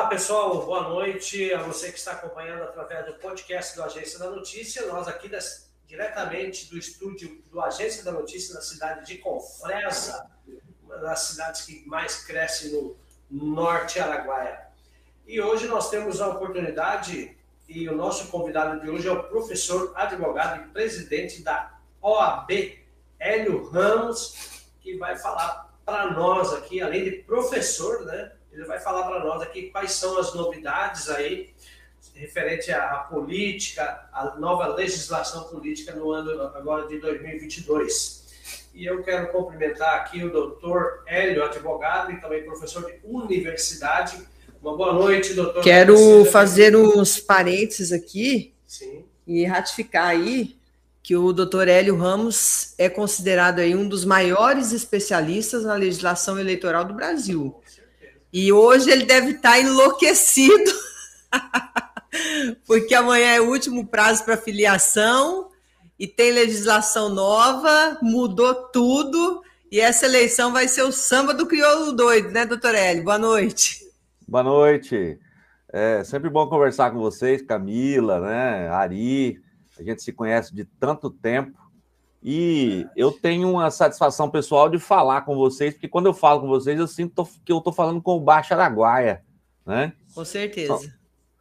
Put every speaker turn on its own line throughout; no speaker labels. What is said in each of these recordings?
Olá, pessoal, boa noite a você que está acompanhando através do podcast do Agência da Notícia. Nós aqui das, diretamente do estúdio do Agência da Notícia na cidade de Confresa, uma das cidades que mais cresce no norte Araguaia. E hoje nós temos a oportunidade e o nosso convidado de hoje é o professor, advogado e presidente da OAB, Hélio Ramos, que vai falar para nós aqui, além de professor, né? Ele vai falar para nós aqui quais são as novidades aí referente à, à, política, à nova legislação política no ano agora de 2022. E eu quero cumprimentar aqui o doutor Hélio, advogado e também professor de universidade. Uma boa noite, doutor.
Quero fazer uns parênteses aqui Sim. e ratificar aí que o doutor Hélio Ramos é considerado aí um dos maiores especialistas na legislação eleitoral do Brasil. E hoje ele deve estar enlouquecido, porque amanhã é o último prazo para filiação e tem legislação nova, mudou tudo, e essa eleição vai ser o samba do crioulo doido, né, doutor Hélio? Boa noite.
Boa noite. É sempre bom conversar com vocês, Camila, né, Ari. A gente se conhece de tanto tempo. E eu tenho uma satisfação pessoal de falar com vocês, porque quando eu falo com vocês, eu sinto que eu estou falando com o Baixo Araguaia, né?
Com certeza. São,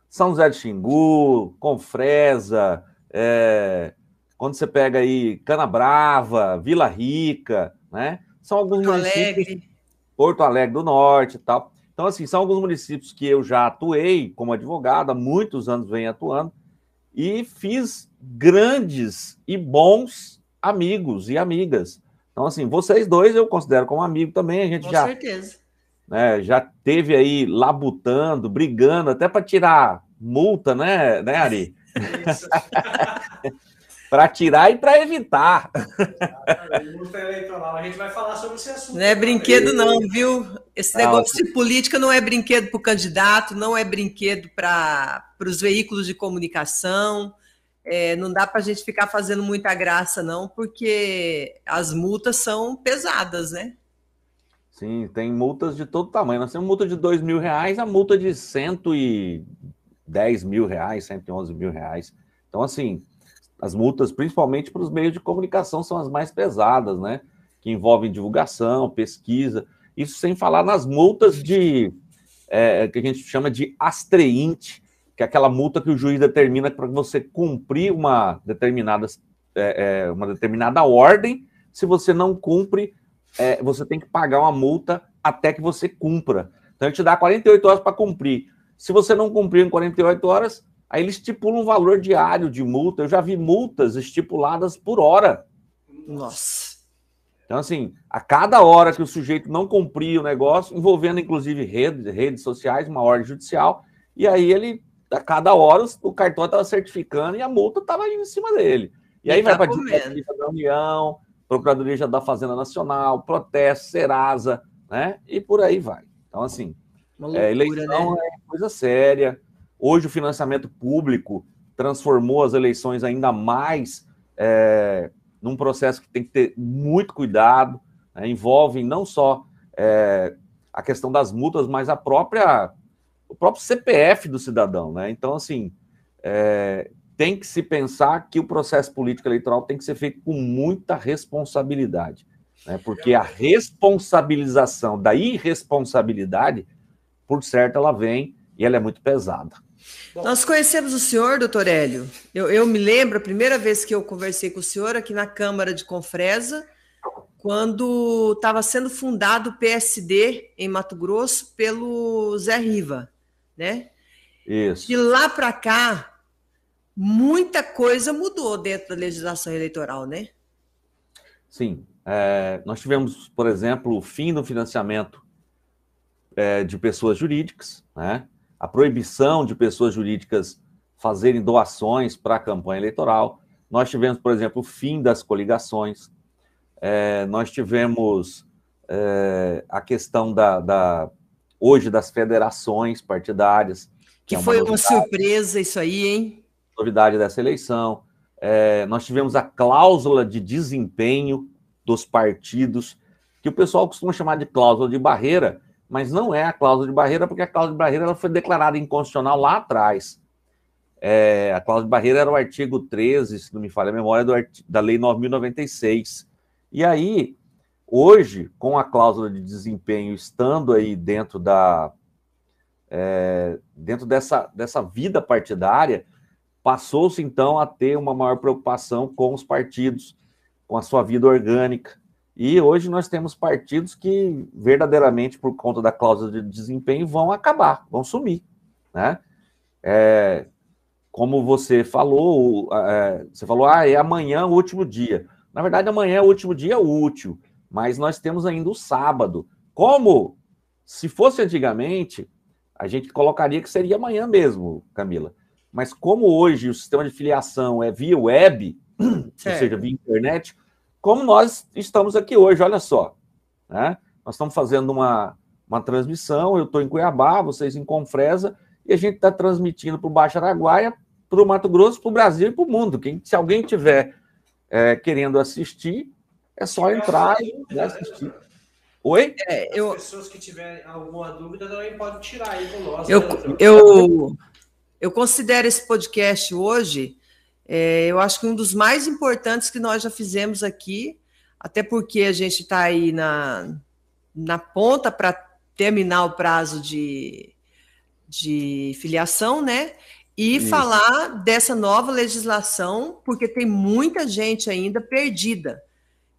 São José de Xingu, Confresa, é, quando você pega aí Cana Brava, Vila Rica, né? São alguns Porto municípios. Alegre. Porto Alegre do Norte e tal. Então, assim, são alguns municípios que eu já atuei como advogado, há muitos anos venho atuando, e fiz grandes e bons amigos e amigas. Então, assim, vocês dois eu considero como amigo também. A gente Com já. certeza. Né, já teve aí labutando, brigando, até para tirar multa, né, né, Ari? para tirar e para evitar.
Multa eleitoral, a gente vai falar sobre esse assunto. Não é brinquedo, não, viu? Esse negócio de política não é brinquedo para o candidato, não é brinquedo para os veículos de comunicação. É, não dá para a gente ficar fazendo muita graça, não, porque as multas são pesadas, né?
Sim, tem multas de todo tamanho. Nós temos multa de dois mil reais, a multa de cento e dez mil reais, cento e onze mil reais. Então, assim, as multas, principalmente para os meios de comunicação, são as mais pesadas, né? Que envolvem divulgação, pesquisa. Isso sem falar nas multas de é, que a gente chama de astreinte, que é aquela multa que o juiz determina para você cumprir uma determinada, é, é, uma determinada ordem. Se você não cumpre, é, você tem que pagar uma multa até que você cumpra. Então, ele te dá 48 horas para cumprir. Se você não cumprir em 48 horas, aí ele estipula um valor diário de multa. Eu já vi multas estipuladas por hora.
Nossa.
Então, assim, a cada hora que o sujeito não cumpria o negócio, envolvendo inclusive redes, redes sociais, uma ordem judicial, e aí ele a cada hora o cartão estava certificando e a multa estava em cima dele. E, e aí tá vai para a da União, Procuradoria da Fazenda Nacional, protesto, Serasa, né? E por aí vai. Então, assim, é, loucura, é, eleição né? é coisa séria. Hoje o financiamento público transformou as eleições ainda mais é, num processo que tem que ter muito cuidado. Né? Envolve não só é, a questão das multas, mas a própria o próprio CPF do cidadão, né? Então, assim, é, tem que se pensar que o processo político eleitoral tem que ser feito com muita responsabilidade, né? Porque a responsabilização da irresponsabilidade, por certo, ela vem e ela é muito pesada.
Nós conhecemos o senhor, doutor Hélio. Eu, eu, me lembro a primeira vez que eu conversei com o senhor aqui na Câmara de Confresa, quando estava sendo fundado o PSD em Mato Grosso pelo Zé Riva né?
Isso.
De lá para cá, muita coisa mudou dentro da legislação eleitoral, né?
Sim. É, nós tivemos, por exemplo, o fim do financiamento é, de pessoas jurídicas, né? a proibição de pessoas jurídicas fazerem doações para a campanha eleitoral. Nós tivemos, por exemplo, o fim das coligações. É, nós tivemos é, a questão da, da, hoje das federações partidárias.
Que, que é uma foi novidade, uma surpresa isso aí, hein?
Novidade dessa eleição. É, nós tivemos a cláusula de desempenho dos partidos, que o pessoal costuma chamar de cláusula de barreira, mas não é a cláusula de barreira, porque a cláusula de barreira ela foi declarada inconstitucional lá atrás. É, a cláusula de barreira era o artigo 13, se não me falha a memória, do, da Lei 9.096. E aí, hoje, com a cláusula de desempenho estando aí dentro da é, dentro dessa, dessa vida partidária, passou-se então a ter uma maior preocupação com os partidos, com a sua vida orgânica. E hoje nós temos partidos que, verdadeiramente, por conta da cláusula de desempenho, vão acabar, vão sumir. Né? É, como você falou, é, você falou, ah, é amanhã o último dia. Na verdade, amanhã é o último dia útil, mas nós temos ainda o sábado. Como se fosse antigamente, a gente colocaria que seria amanhã mesmo, Camila. Mas como hoje o sistema de filiação é via web, certo. ou seja, via internet, como nós estamos aqui hoje, olha só. Né? Nós estamos fazendo uma, uma transmissão, eu estou em Cuiabá, vocês em Confresa, e a gente está transmitindo para o Baixo Araguaia, para o Mato Grosso, para o Brasil e para o mundo. Quem, se alguém tiver é, querendo assistir, é só entrar e assistir. Oi?
É, eu... As pessoas que tiverem alguma dúvida também podem tirar aí com nós.
Eu, né? eu, eu considero esse podcast hoje, é, eu acho que um dos mais importantes que nós já fizemos aqui, até porque a gente está aí na, na ponta para terminar o prazo de, de filiação, né? E Isso. falar dessa nova legislação, porque tem muita gente ainda perdida.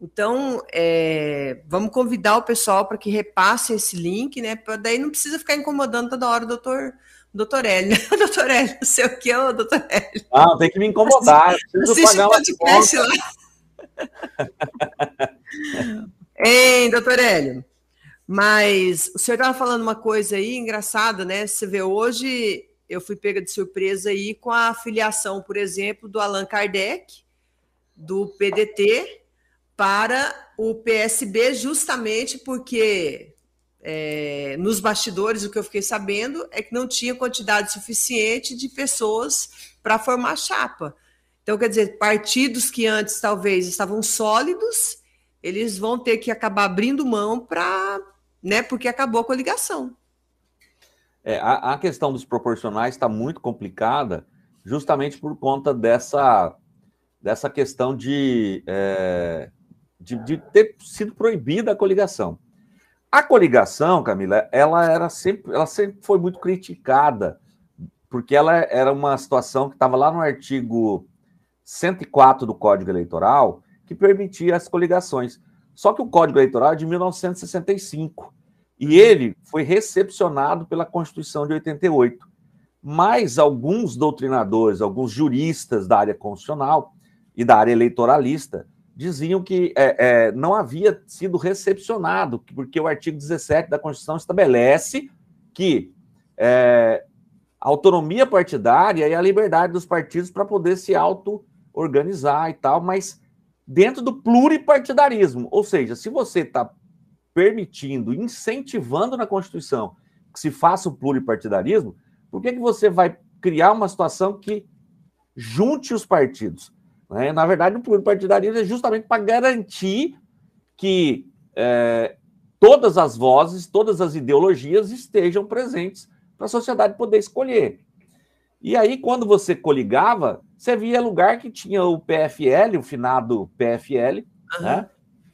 Então, é, vamos convidar o pessoal para que repasse esse link, né? Para daí não precisa ficar incomodando toda hora o doutor, doutor Hélio, né? doutor Hélio, não sei o que, ô doutor Hélio.
Ah, tem que me incomodar. Preciso pagar uma podcast lá.
Hein, doutor Hélio? Mas o senhor estava falando uma coisa aí engraçada, né? Você vê, hoje eu fui pega de surpresa aí com a filiação, por exemplo, do Allan Kardec, do PDT, para o PSB, justamente porque é, nos bastidores o que eu fiquei sabendo é que não tinha quantidade suficiente de pessoas para formar chapa. Então, quer dizer, partidos que antes talvez estavam sólidos, eles vão ter que acabar abrindo mão para né? Porque acabou a coligação.
É, a, a questão dos proporcionais está muito complicada, justamente por conta dessa, dessa questão de, é, de, de, ter sido proibida a coligação. A coligação, Camila, ela era sempre, ela sempre foi muito criticada, porque ela era uma situação que estava lá no artigo 104 do Código Eleitoral, que permitia as coligações. Só que o Código Eleitoral é de 1965 e ele foi recepcionado pela Constituição de 88. Mas alguns doutrinadores, alguns juristas da área constitucional e da área eleitoralista diziam que é, é, não havia sido recepcionado, porque o artigo 17 da Constituição estabelece que é, a autonomia partidária e a liberdade dos partidos para poder se auto-organizar e tal, mas dentro do pluripartidarismo. Ou seja, se você está permitindo, incentivando na Constituição que se faça o pluripartidarismo, por que, que você vai criar uma situação que junte os partidos? Né? Na verdade, o pluripartidarismo é justamente para garantir que é, todas as vozes, todas as ideologias estejam presentes para a sociedade poder escolher. E aí, quando você coligava, você via lugar que tinha o PFL, o finado PFL, uhum. né?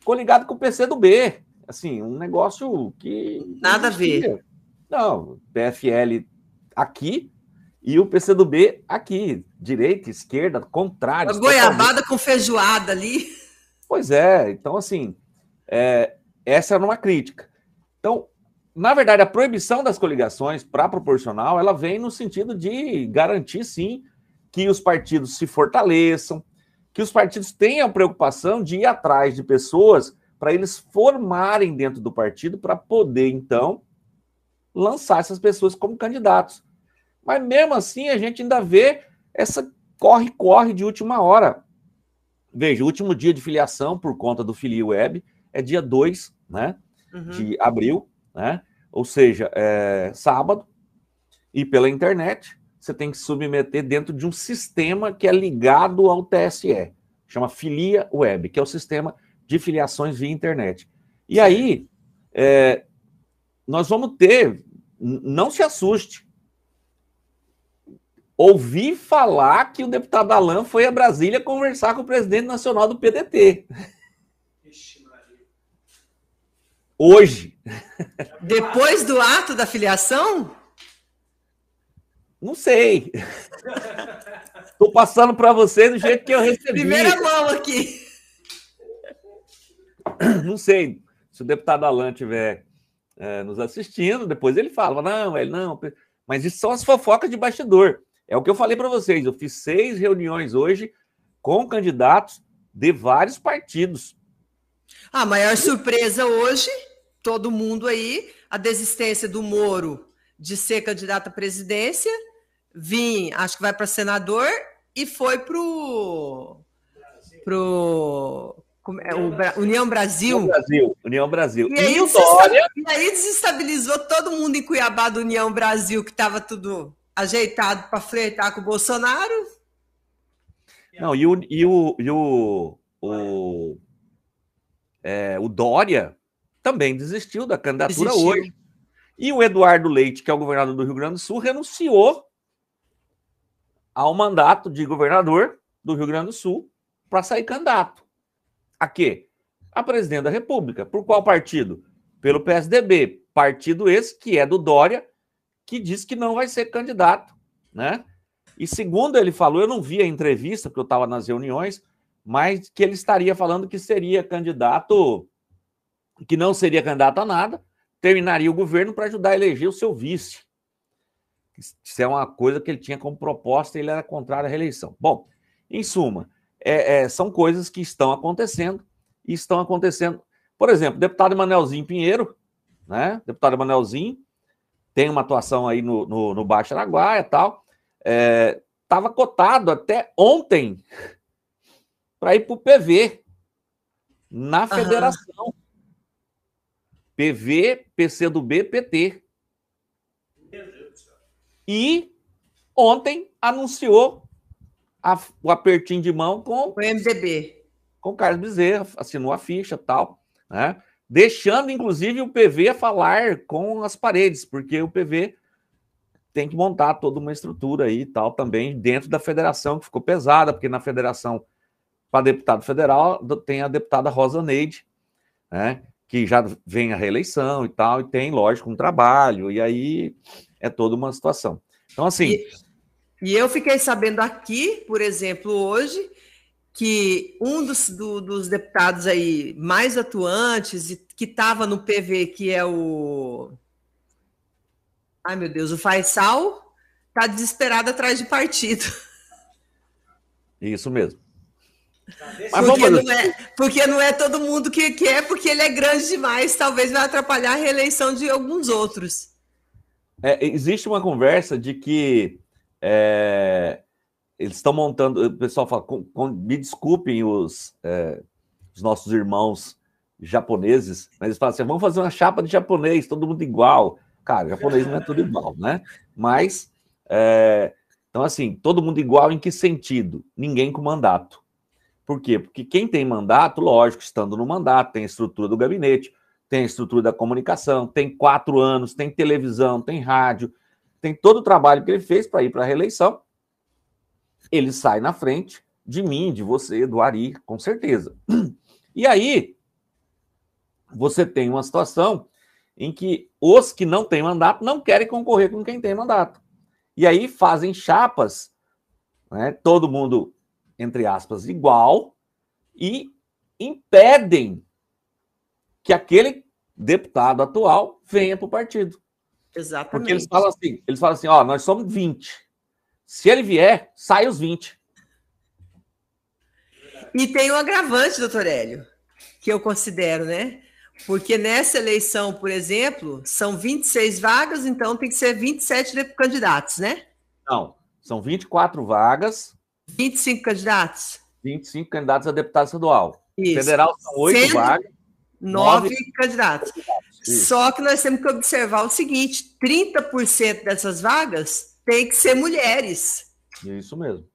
Coligado com o PC do B. Assim, um negócio que.
Nada a ver.
Não, PFL aqui e o PC do B aqui. Direita, esquerda, contrário.
Uma goiabada com feijoada ali.
Pois é, então assim, é, essa era uma crítica. Então, na verdade, a proibição das coligações para proporcional, ela vem no sentido de garantir, sim, que os partidos se fortaleçam, que os partidos tenham preocupação de ir atrás de pessoas para eles formarem dentro do partido para poder, então, lançar essas pessoas como candidatos. Mas mesmo assim, a gente ainda vê essa corre-corre de última hora. Veja, o último dia de filiação por conta do Filio Web é dia 2 né, uhum. de abril né? Ou seja, é, sábado, e pela internet, você tem que submeter dentro de um sistema que é ligado ao TSE, chama Filia Web, que é o sistema de filiações via internet. E aí, é, nós vamos ter, não se assuste. Ouvi falar que o deputado Alain foi a Brasília conversar com o presidente nacional do PDT. Hoje.
Depois do ato da filiação?
Não sei. Estou passando para você do jeito que eu recebi.
Primeira mão aqui.
Não sei. Se o deputado Alain estiver é, nos assistindo, depois ele fala, não, ele não. Mas isso são as fofocas de bastidor. É o que eu falei para vocês. Eu fiz seis reuniões hoje com candidatos de vários partidos.
A maior surpresa hoje, todo mundo aí, a desistência do Moro de ser candidato à presidência, vim, acho que vai para senador e foi pro pro é, o União Brasil.
União Brasil. União Brasil.
E, aí, e aí desestabilizou todo mundo em Cuiabá do União Brasil, que estava tudo ajeitado para flertar com o Bolsonaro.
Não, e o, e o, e o, o, é, o Dória também desistiu da candidatura desistiu. hoje. E o Eduardo Leite, que é o governador do Rio Grande do Sul, renunciou ao mandato de governador do Rio Grande do Sul para sair candidato. A quê? A presidente da República. Por qual partido? Pelo PSDB. Partido esse que é do Dória, que diz que não vai ser candidato, né? E segundo ele falou, eu não vi a entrevista, porque eu estava nas reuniões, mas que ele estaria falando que seria candidato, que não seria candidato a nada, terminaria o governo para ajudar a eleger o seu vice. Isso é uma coisa que ele tinha como proposta e ele era contrário à reeleição. Bom, em suma, é, é, são coisas que estão acontecendo e estão acontecendo. Por exemplo, deputado Emanuelzinho Pinheiro, né? Deputado Emanuelzinho tem uma atuação aí no, no, no Baixo Araguaia e tal. Estava é, cotado até ontem para ir para o PV na federação. Uhum. PV, PCdoB, PT. E ontem anunciou a, o apertinho de mão com
o MDB.
Com o Carlos Bezerra, assinou a ficha tal, né? Deixando, inclusive, o PV falar com as paredes, porque o PV tem que montar toda uma estrutura aí e tal também dentro da federação, que ficou pesada, porque na federação, para deputado federal, tem a deputada Rosa Neide, né? Que já vem a reeleição e tal, e tem, lógico, um trabalho, e aí é toda uma situação. Então, assim.
E... E eu fiquei sabendo aqui, por exemplo, hoje, que um dos, do, dos deputados aí mais atuantes e que estava no PV, que é o. Ai, meu Deus, o Faisal, está desesperado atrás de partido.
Isso mesmo.
Mas porque, não é, porque não é todo mundo que quer, porque ele é grande demais, talvez vai atrapalhar a reeleição de alguns outros.
É, existe uma conversa de que é, eles estão montando. O pessoal fala, com, com, me desculpem os, é, os nossos irmãos japoneses, mas eles falam assim: vamos fazer uma chapa de japonês, todo mundo igual. Cara, japonês não é tudo igual, né? Mas, é, então, assim, todo mundo igual em que sentido? Ninguém com mandato. Por quê? Porque quem tem mandato, lógico, estando no mandato, tem a estrutura do gabinete, tem a estrutura da comunicação, tem quatro anos, tem televisão, tem rádio, tem todo o trabalho que ele fez para ir para a reeleição. Ele sai na frente de mim, de você, do Ari, com certeza. E aí, você tem uma situação em que os que não têm mandato não querem concorrer com quem tem mandato. E aí fazem chapas, né, todo mundo, entre aspas, igual, e impedem que aquele deputado atual venha para o partido.
Exatamente.
Porque eles falam assim, eles falam assim, ó, nós somos 20. Se ele vier, sai os 20.
E tem um agravante, doutor Hélio, que eu considero, né? Porque nessa eleição, por exemplo, são 26 vagas, então tem que ser 27 candidatos, né?
Não, são 24 vagas.
25 candidatos?
25 candidatos a deputado estadual. Isso. Federal são 8 vagas.
9 candidatos. Isso. Só que nós temos que observar o seguinte: 30% dessas vagas tem que ser mulheres.
Isso mesmo.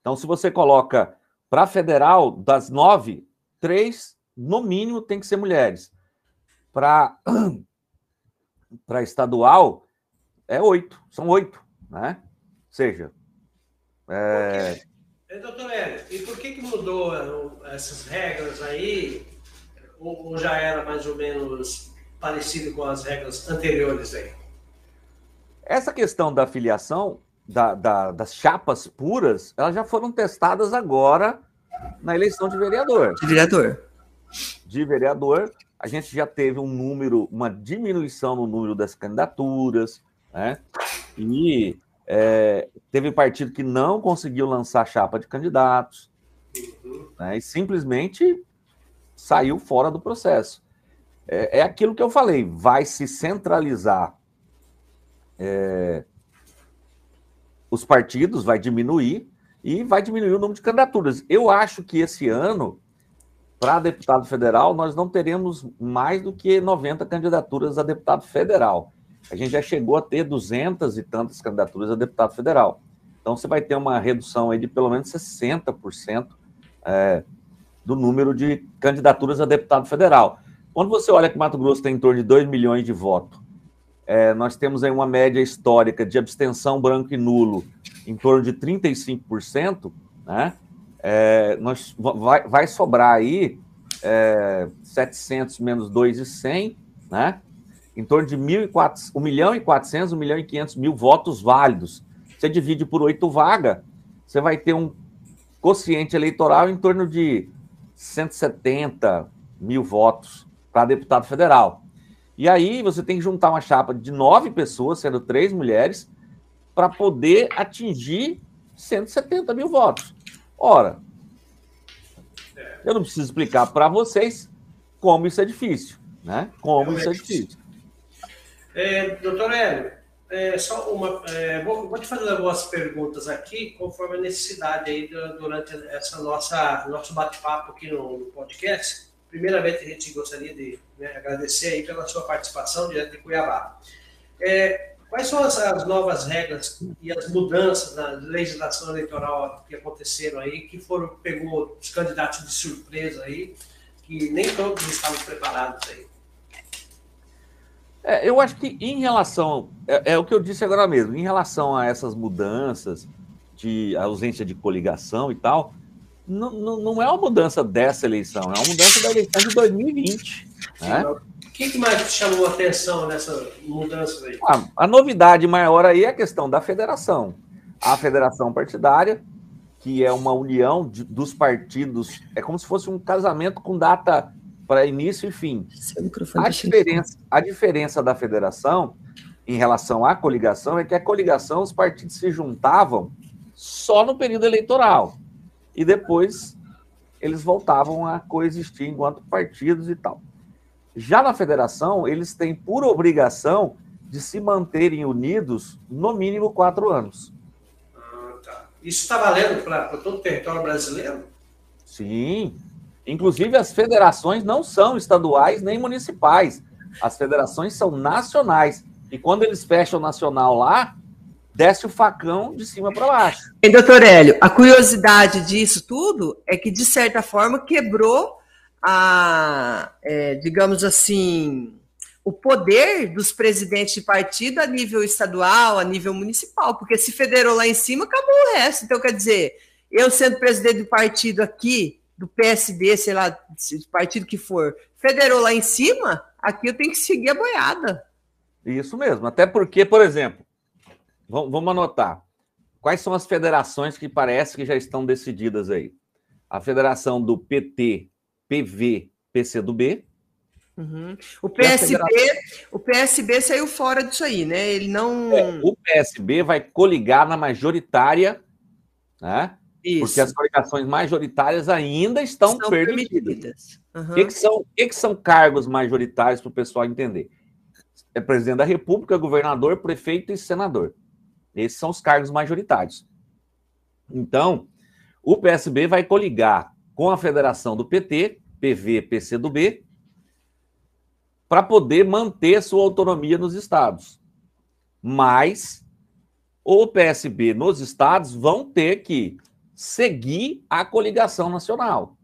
Então, se você coloca para federal, das nove, três, no mínimo, tem que ser mulheres. Para para estadual é oito, são oito, né? Ou seja,
é... doutor Hélio, e por que, que mudou eh, essas regras aí? Ou, ou já era mais ou menos parecido com as regras anteriores aí?
Essa questão da filiação, da, da, das chapas puras, elas já foram testadas agora na eleição de vereador.
De vereador.
De vereador, a gente já teve um número, uma diminuição no número das candidaturas, né? E é, teve partido que não conseguiu lançar chapa de candidatos, né? E simplesmente saiu fora do processo. É, é aquilo que eu falei, vai se centralizar é, os partidos, vai diminuir e vai diminuir o número de candidaturas. Eu acho que esse ano, para deputado federal, nós não teremos mais do que 90 candidaturas a deputado federal. A gente já chegou a ter 200 e tantas candidaturas a deputado federal. Então, você vai ter uma redução aí de pelo menos 60% é, do número de candidaturas a deputado federal. Quando você olha que Mato Grosso tem em torno de 2 milhões de votos, é, nós temos aí uma média histórica de abstenção branco e nulo em torno de 35%, né? É, nós, vai, vai sobrar aí é, 700 menos 2,100, né? Em torno de 1, 1 milhão e 400, 1 milhão e 500 mil votos válidos. Você divide por oito vagas, você vai ter um quociente eleitoral em torno de 170 mil votos para deputado federal. E aí você tem que juntar uma chapa de nove pessoas, sendo três mulheres, para poder atingir 170 mil votos. Ora, eu não preciso explicar para vocês como isso é difícil, né? Como isso é difícil.
É, doutor Hélio, é, só uma, é, vou, vou, te fazer algumas perguntas aqui, conforme a necessidade aí durante essa nossa nosso bate-papo aqui no, no podcast. Primeiramente, a gente gostaria de né, agradecer aí pela sua participação diante de Cuiabá. É, quais são as, as, novas regras e as mudanças na legislação eleitoral que aconteceram aí, que foram, pegou os candidatos de surpresa aí, que nem todos estavam preparados aí?
É, eu acho que em relação, é, é, o que eu disse agora mesmo, em relação a essas mudanças de ausência de coligação e tal, não, não, é uma mudança dessa eleição, é uma mudança da eleição de 2020. Né?
O que, que mais chamou a atenção nessa mudança aí?
A, a novidade maior aí é a questão da federação. A federação partidária, que é uma união de, dos partidos, é como se fosse um casamento com data para início e fim. A diferença, a diferença da federação em relação à coligação é que a coligação, os partidos se juntavam só no período eleitoral e depois eles voltavam a coexistir enquanto partidos e tal. Já na federação, eles têm por obrigação de se manterem unidos no mínimo quatro anos.
Ah, tá. Isso está valendo para todo o território brasileiro?
Sim. Inclusive, as federações não são estaduais nem municipais. As federações são nacionais. E quando eles fecham o nacional lá, desce o facão de cima para baixo.
E, doutor Hélio, a curiosidade disso tudo é que, de certa forma, quebrou a, é, digamos assim, o poder dos presidentes de partido a nível estadual, a nível municipal, porque se federou lá em cima, acabou o resto. Então, quer dizer, eu sendo presidente do partido aqui, do PSB, sei lá, partido que for, federou lá em cima, aqui eu tenho que seguir a boiada.
Isso mesmo, até porque, por exemplo, Vamos anotar. Quais são as federações que parece que já estão decididas aí? A federação do PT, PV, PCdoB.
Uhum. O PSB, federação... o PSB saiu fora disso aí, né? Ele não.
É, o PSB vai coligar na majoritária, né? Isso. Porque as coligações majoritárias ainda estão, estão permitidas. permitidas. Uhum. O que, que, são, que, que são cargos majoritários para o pessoal entender? É presidente da República, governador, prefeito e senador. Esses são os cargos majoritários. Então, o PSB vai coligar com a federação do PT, PV, PCdoB, para poder manter sua autonomia nos estados. Mas o PSB nos estados vão ter que seguir a coligação nacional,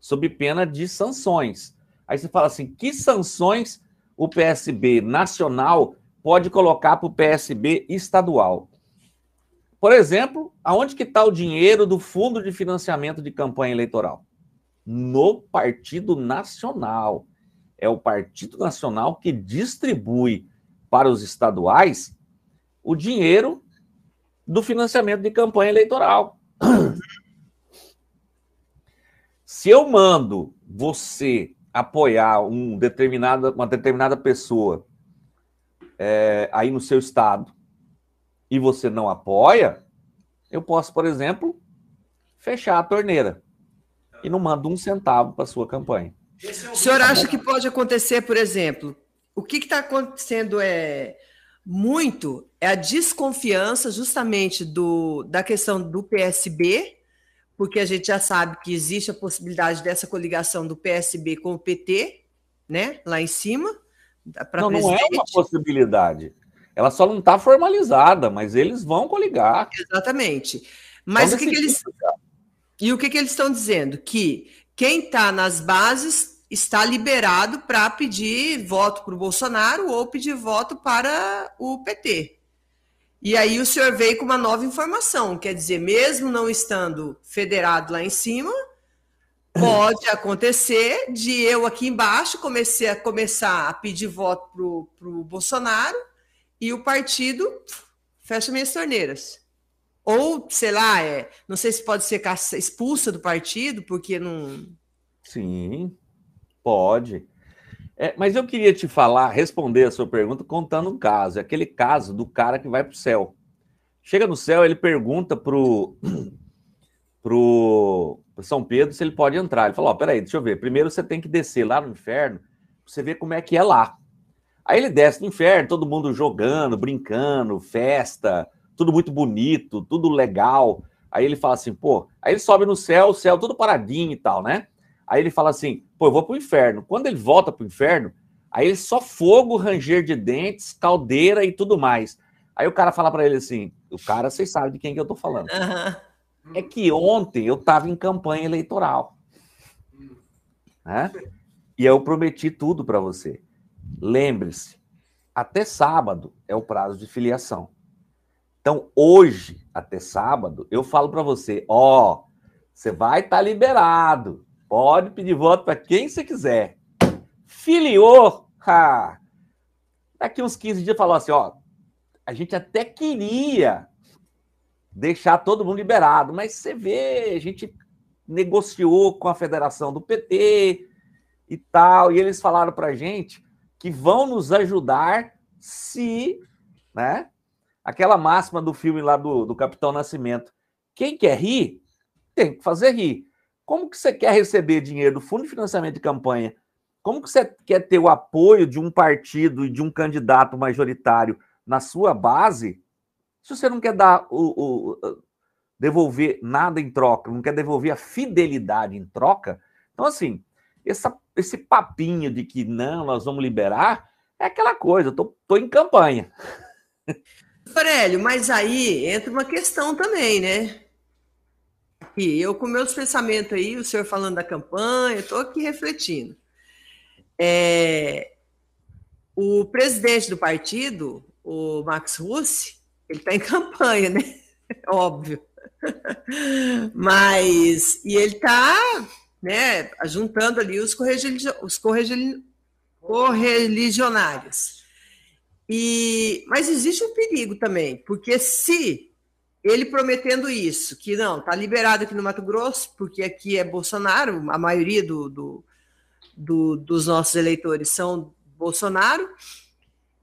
sob pena de sanções. Aí você fala assim: que sanções o PSB nacional pode colocar para o PSB estadual. Por exemplo, aonde que está o dinheiro do Fundo de Financiamento de Campanha Eleitoral? No Partido Nacional. É o Partido Nacional que distribui para os estaduais o dinheiro do financiamento de campanha eleitoral. Se eu mando você apoiar um determinada, uma determinada pessoa é, aí no seu estado e você não apoia, eu posso, por exemplo, fechar a torneira e não mando um centavo para sua campanha.
O senhor acha que pode acontecer, por exemplo, o que está acontecendo é muito é a desconfiança justamente do, da questão do PSB, porque a gente já sabe que existe a possibilidade dessa coligação do PSB com o PT, né, lá em cima.
Não, presidente. não é uma possibilidade. Ela só não está formalizada, mas eles vão coligar.
Exatamente. Mas o que, que eles. E o que, que eles estão dizendo? Que quem está nas bases está liberado para pedir voto para o Bolsonaro ou pedir voto para o PT. E aí o senhor veio com uma nova informação, quer dizer, mesmo não estando federado lá em cima, pode acontecer de eu aqui embaixo comecei a começar a pedir voto para o Bolsonaro e o partido fecha minhas torneiras. Ou, sei lá, é, não sei se pode ser expulsa do partido, porque não.
Sim. Pode. É, mas eu queria te falar, responder a sua pergunta contando um caso. É aquele caso do cara que vai para o céu. Chega no céu, ele pergunta pro, pro, São Pedro se ele pode entrar. Ele fala: Ó, oh, peraí, deixa eu ver. Primeiro você tem que descer lá no inferno pra você ver como é que é lá. Aí ele desce no inferno, todo mundo jogando, brincando, festa, tudo muito bonito, tudo legal. Aí ele fala assim, pô, aí ele sobe no céu, o céu tudo paradinho e tal, né? Aí ele fala assim: pô, eu vou pro inferno. Quando ele volta pro inferno, aí ele só fogo, ranger de dentes, caldeira e tudo mais. Aí o cara fala para ele assim: o cara, vocês sabem de quem que eu tô falando. Uhum. É que ontem eu tava em campanha eleitoral. Né? E eu prometi tudo para você. Lembre-se, até sábado é o prazo de filiação. Então, hoje, até sábado, eu falo para você: ó, você vai estar tá liberado. Pode pedir voto para quem você quiser. Filiou, ha. daqui uns 15 dias falou assim, ó, a gente até queria deixar todo mundo liberado, mas você vê, a gente negociou com a federação do PT e tal, e eles falaram para gente que vão nos ajudar se, né, aquela máxima do filme lá do, do Capitão Nascimento, quem quer rir, tem que fazer rir. Como que você quer receber dinheiro do Fundo de Financiamento de Campanha? Como que você quer ter o apoio de um partido e de um candidato majoritário na sua base, se você não quer dar o, o devolver nada em troca, não quer devolver a fidelidade em troca? Então, assim, essa, esse papinho de que não, nós vamos liberar, é aquela coisa, eu tô, tô em campanha.
Aurélio, mas aí entra uma questão também, né? aqui, eu com meus pensamentos aí, o senhor falando da campanha, estou aqui refletindo. É, o presidente do partido, o Max Russi, ele está em campanha, né? Óbvio. Mas, e ele está né, juntando ali os, correligio, os correligionários. E, mas existe um perigo também, porque se ele prometendo isso, que não, tá liberado aqui no Mato Grosso, porque aqui é Bolsonaro, a maioria do, do, do, dos nossos eleitores são Bolsonaro.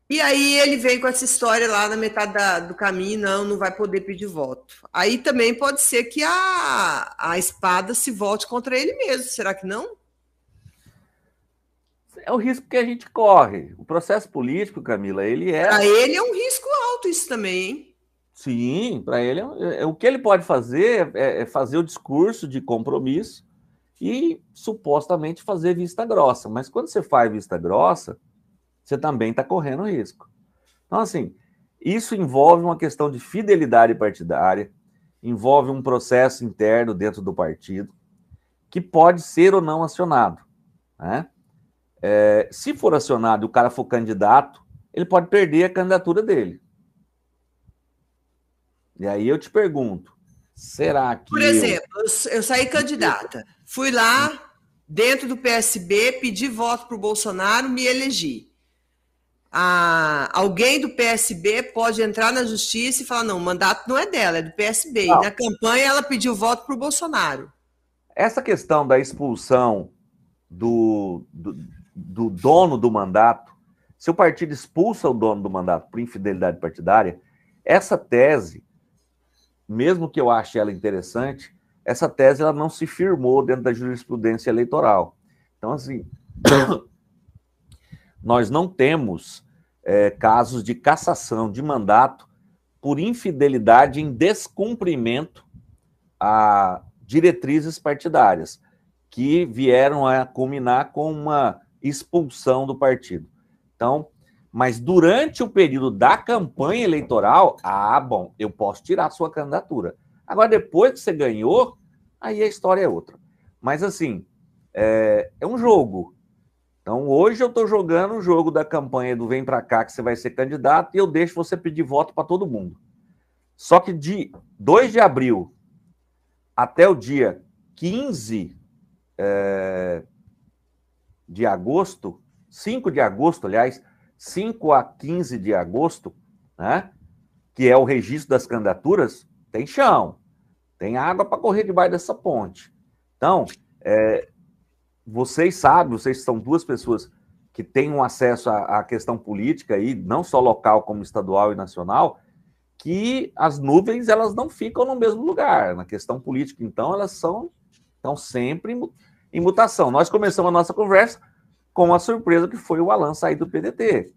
E aí ele vem com essa história lá na metade da, do caminho, não, não vai poder pedir voto. Aí também pode ser que a, a espada se volte contra ele mesmo, será que não?
É o risco que a gente corre. O processo político, Camila, ele é.
Para ele é um risco alto isso também, hein?
Sim, para ele, é, é, o que ele pode fazer é, é, fazer o discurso de compromisso e supostamente fazer vista grossa. Mas quando você faz vista grossa, você também está correndo risco. Então, assim, isso envolve uma questão de fidelidade partidária, envolve um processo interno dentro do partido, que pode ser ou não acionado. Né? é, se for acionado e o cara for candidato, ele pode perder a candidatura dele. E aí eu te pergunto, será que.
Por exemplo, eu, eu saí candidata, fui lá dentro do PSB, pedi voto para o Bolsonaro, me elegi. Ah, alguém do PSB pode entrar na justiça e falar: não, o mandato não é dela, é do PSB. Não. E na campanha ela pediu voto para o Bolsonaro.
Essa questão da expulsão do, do, do dono do mandato, se o partido expulsa o dono do mandato por infidelidade partidária, essa tese, mesmo que eu ache ela interessante, essa tese ela não se firmou dentro da jurisprudência eleitoral. Então, assim, nós não temos é, casos de cassação de mandato por infidelidade em descumprimento a diretrizes partidárias, que vieram a culminar com uma expulsão do partido. Então, mas durante o período da campanha eleitoral, ah, bom, eu posso tirar a sua candidatura. Agora, depois que você ganhou, aí a história é outra. Mas, assim, é, é um jogo. Então, hoje eu estou jogando o jogo da campanha do Vem Pra Cá, que você vai ser candidato, e eu deixo você pedir voto para todo mundo. Só que de 2 de abril até o dia 15 é, de agosto, 5 de agosto, aliás, 5 a 15 de agosto, né, que é o registro das candidaturas, tem chão, tem água para correr debaixo dessa ponte. Então, é, vocês sabem, vocês são duas pessoas que têm um acesso à, à questão política aí, não só local como estadual e nacional, que as nuvens elas não ficam no mesmo lugar. Na questão política, então, elas são estão sempre em mutação. Nós começamos a nossa conversa com a surpresa que foi o Alan sair do PDT,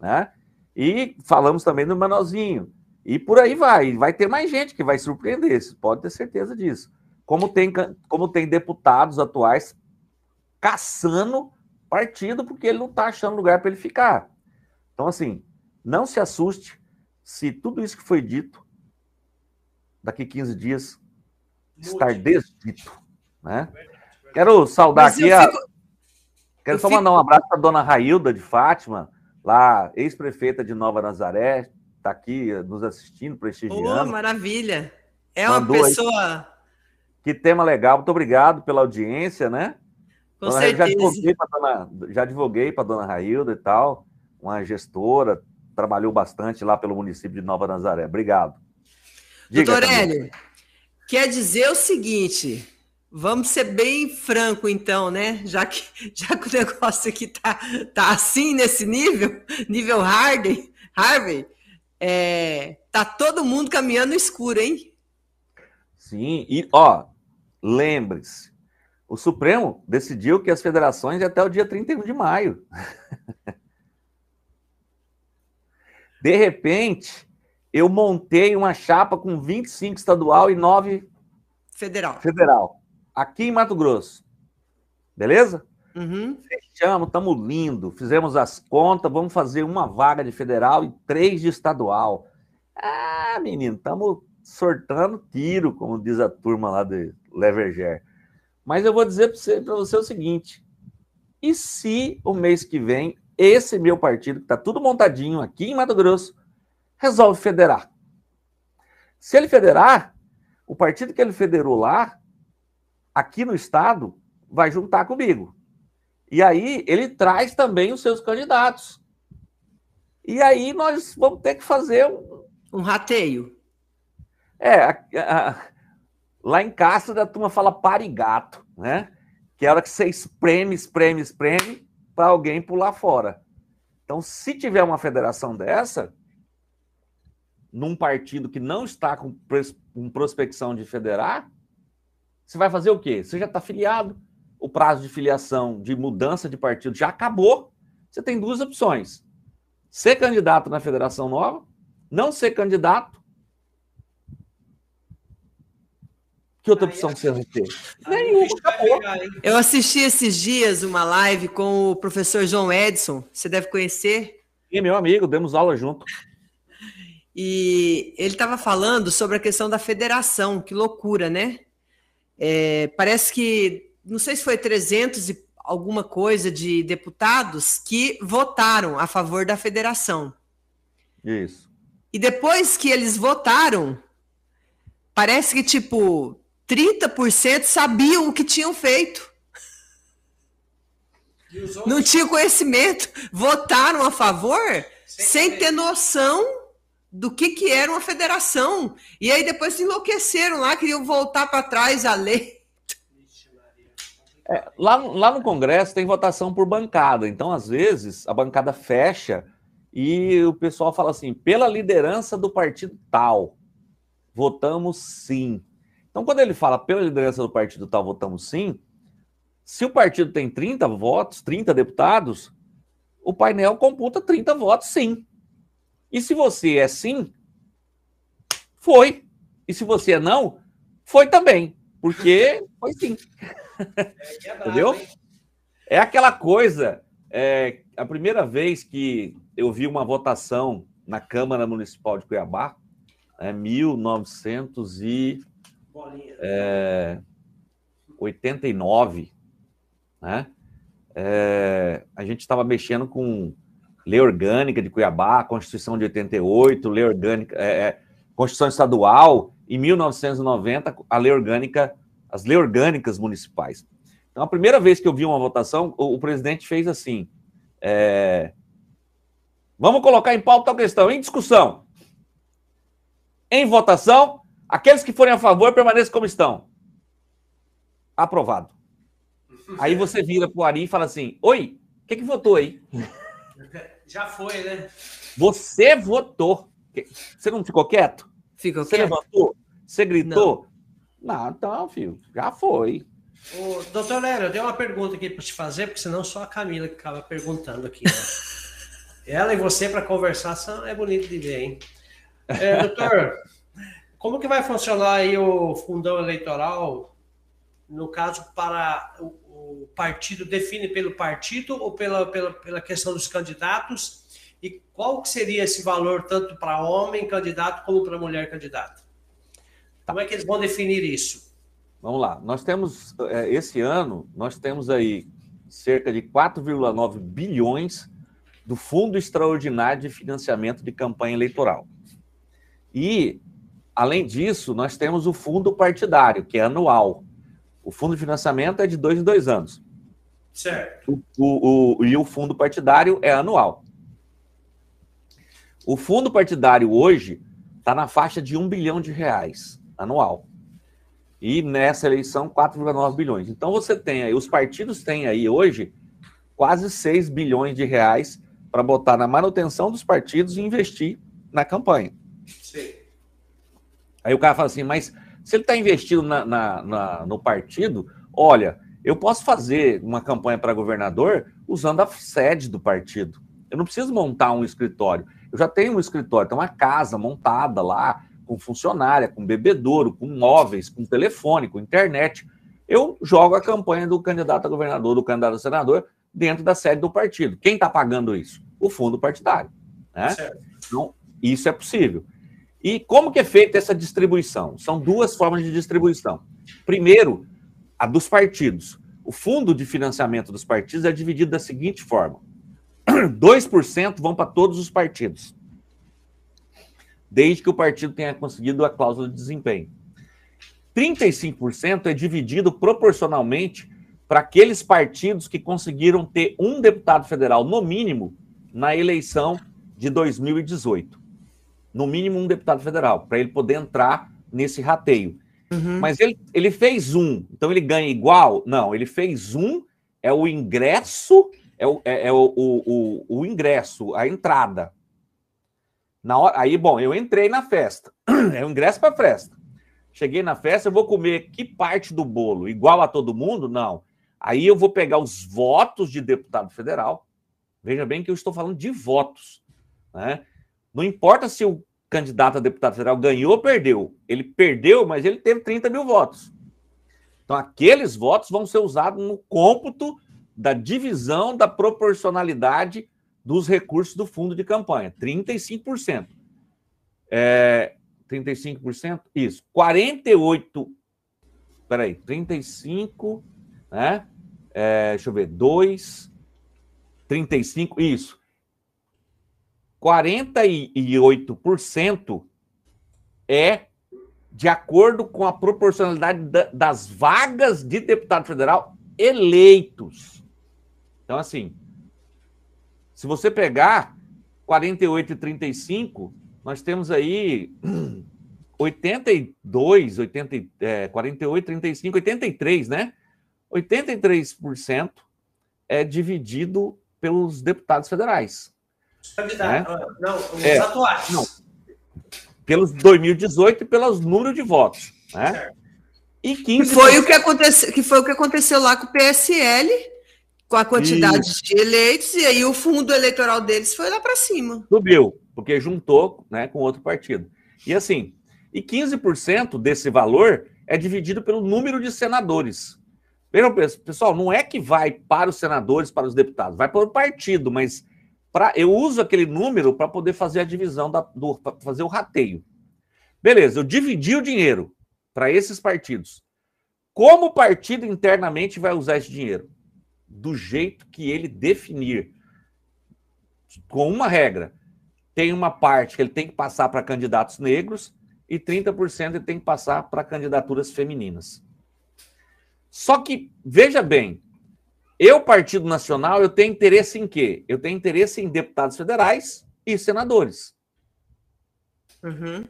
né? E falamos também do Manozinho. E por aí vai. Vai ter mais gente que vai surpreender, pode ter certeza disso. Como tem, como tem deputados atuais caçando partido porque ele não está achando lugar para ele ficar. Então, assim, não se assuste se tudo isso que foi dito daqui 15 dias estar desdito, né? Quero saudar Mas aqui a. Fico... Quero eu só fico... mandar um abraço para a dona Railda de Fátima, lá, ex-prefeita de Nova Nazaré, está aqui nos assistindo, prestigiando. Oh,
maravilha! É uma Mandou pessoa. Aí.
Que tema legal, muito obrigado pela audiência, né? Com dona, certeza. Já divulguei para dona, dona Railda e tal, uma gestora, trabalhou bastante lá pelo município de Nova Nazaré. Obrigado.
Diga, Doutor Hélio, quer dizer o seguinte: Vamos ser bem franco, então, né? Já que, já que o negócio aqui tá, tá assim nesse nível, nível Harvey, Harvey, é, tá todo mundo caminhando no escuro, hein?
Sim, e ó, lembre-se, o Supremo decidiu que as federações até o dia 31 de maio. De repente, eu montei uma chapa com 25 estadual e 9
federal.
Federal aqui em Mato Grosso. Beleza?
Uhum.
Fechamos, estamos lindo. Fizemos as contas, vamos fazer uma vaga de federal e três de estadual. Ah, menino, estamos sortando tiro, como diz a turma lá de Leverger. Mas eu vou dizer para você, você o seguinte: e se o mês que vem esse meu partido, que está tudo montadinho aqui em Mato Grosso, resolve federar? Se ele federar, o partido que ele federou lá aqui no estado vai juntar comigo. E aí ele traz também os seus candidatos. E aí nós vamos ter que fazer um,
um rateio.
É, a, a, lá em Castro a turma fala parigato, né? Que é a hora que você espreme, espreme, espreme para alguém pular fora. Então, se tiver uma federação dessa, num partido que não está com, com prospecção de federar, você vai fazer o quê? Você já está filiado, o prazo de filiação, de mudança de partido já acabou. Você tem duas opções: ser candidato na federação nova, não ser candidato. Que outra opção você vai ter?
Nenhuma, acabou. Eu assisti esses dias uma live com o professor João Edson, você deve conhecer.
Sim, meu amigo, demos aula junto.
E ele estava falando sobre a questão da federação, que loucura, né? É, parece que, não sei se foi 300 e alguma coisa de deputados que votaram a favor da federação.
Isso.
E depois que eles votaram, parece que tipo 30% sabiam o que tinham feito. Não tinham conhecimento, votaram a favor sem, sem ter noção do que, que era uma federação. E aí depois se enlouqueceram lá, queriam voltar para trás a lei.
É, lá, lá no Congresso tem votação por bancada, então às vezes a bancada fecha e o pessoal fala assim: pela liderança do partido tal, votamos sim. Então, quando ele fala pela liderança do partido tal, votamos sim, se o partido tem 30 votos, 30 deputados, o painel computa 30 votos sim. E se você é sim, foi. E se você é não, foi também. Porque foi sim. É, é Entendeu? É aquela coisa. É, a primeira vez que eu vi uma votação na Câmara Municipal de Cuiabá, é 1989, né? É, a gente estava mexendo com lei orgânica de Cuiabá, Constituição de 88, lei orgânica, é, é, Constituição Estadual, em 1990, a lei orgânica, as leis orgânicas municipais. Então, a primeira vez que eu vi uma votação, o, o presidente fez assim: é, vamos colocar em pauta a questão, em discussão. Em votação, aqueles que forem a favor permaneçam como estão. Aprovado. Aí você vira para o Ari e fala assim: Oi, o que, que votou aí?
Já foi, né?
Você votou. Você não ficou quieto?
Ficou
Você
quieto.
levantou? Você gritou? Não, não então, filho, já foi.
Ô, doutor Léo, eu tenho uma pergunta aqui para te fazer, porque senão só a Camila que acaba perguntando aqui. Né? Ela e você para conversar são, é bonito de ver, hein? É, doutor, como que vai funcionar aí o fundão eleitoral, no caso, para o partido define pelo partido ou pela, pela, pela questão dos candidatos? E qual seria esse valor tanto para homem candidato como para mulher candidata? Como é que eles vão definir isso?
Vamos lá. Nós temos, é, esse ano, nós temos aí cerca de 4,9 bilhões do Fundo Extraordinário de Financiamento de Campanha Eleitoral. E, além disso, nós temos o fundo partidário, que é anual. O fundo de financiamento é de dois em dois anos.
Certo.
O, o, o, e o fundo partidário é anual. O fundo partidário hoje está na faixa de um bilhão de reais anual. E nessa eleição, 4,9 bilhões. Então você tem aí, os partidos têm aí hoje quase 6 bilhões de reais para botar na manutenção dos partidos e investir na campanha. Sim. Aí o cara fala assim, mas se ele está investindo na, na, na, no partido, olha, eu posso fazer uma campanha para governador usando a sede do partido. Eu não preciso montar um escritório. Eu já tenho um escritório, tem uma casa montada lá, com funcionária, com bebedouro, com móveis, com telefone, com internet. Eu jogo a campanha do candidato a governador, do candidato a senador, dentro da sede do partido. Quem está pagando isso? O fundo partidário. Né? Então, isso é possível. E como que é feita essa distribuição? São duas formas de distribuição. Primeiro, a dos partidos. O fundo de financiamento dos partidos é dividido da seguinte forma: 2% vão para todos os partidos, desde que o partido tenha conseguido a cláusula de desempenho. 35% é dividido proporcionalmente para aqueles partidos que conseguiram ter um deputado federal, no mínimo, na eleição de 2018 no mínimo um deputado federal, para ele poder entrar nesse rateio. Uhum. Mas ele, ele fez um, então ele ganha igual? Não, ele fez um, é o ingresso, é o, é, é o, o, o, ingresso, a entrada. Na hora, aí, bom, eu entrei na festa, é o ingresso para a festa. Cheguei na festa, eu vou comer que parte do bolo? Igual a todo mundo? Não. Aí eu vou pegar os votos de deputado federal. Veja bem que eu estou falando de votos. Né? Não importa se o candidato a deputado federal ganhou ou perdeu. Ele perdeu, mas ele teve 30 mil votos. Então, aqueles votos vão ser usados no cômputo da divisão da proporcionalidade dos recursos do fundo de campanha. 35%. É, 35%? Isso. 48. Peraí, 35, né? É, deixa eu ver, 2, 35, isso. 48% é de acordo com a proporcionalidade das vagas de deputado federal eleitos. Então, assim, se você pegar 48 e 35, nós temos aí 82, 80, é, 48, 35, 83, né? 83% é dividido pelos deputados federais.
Né? Não, os é, atuais. Não,
pelos 2018 e pelos números de votos. Né?
E 15 que foi, o que, aconteceu, que foi o que aconteceu lá com o PSL, com a quantidade e... de eleitos, e aí o fundo eleitoral deles foi lá para cima.
Subiu, porque juntou né, com outro partido. E assim, e 15% desse valor é dividido pelo número de senadores. Vejam, pessoal, não é que vai para os senadores, para os deputados, vai para o partido, mas eu uso aquele número para poder fazer a divisão, da, do, fazer o rateio. Beleza, eu dividi o dinheiro para esses partidos. Como o partido internamente vai usar esse dinheiro? Do jeito que ele definir. Com uma regra. Tem uma parte que ele tem que passar para candidatos negros e 30% ele tem que passar para candidaturas femininas. Só que, veja bem, eu, Partido Nacional, eu tenho interesse em quê? Eu tenho interesse em deputados federais e senadores.
Uhum.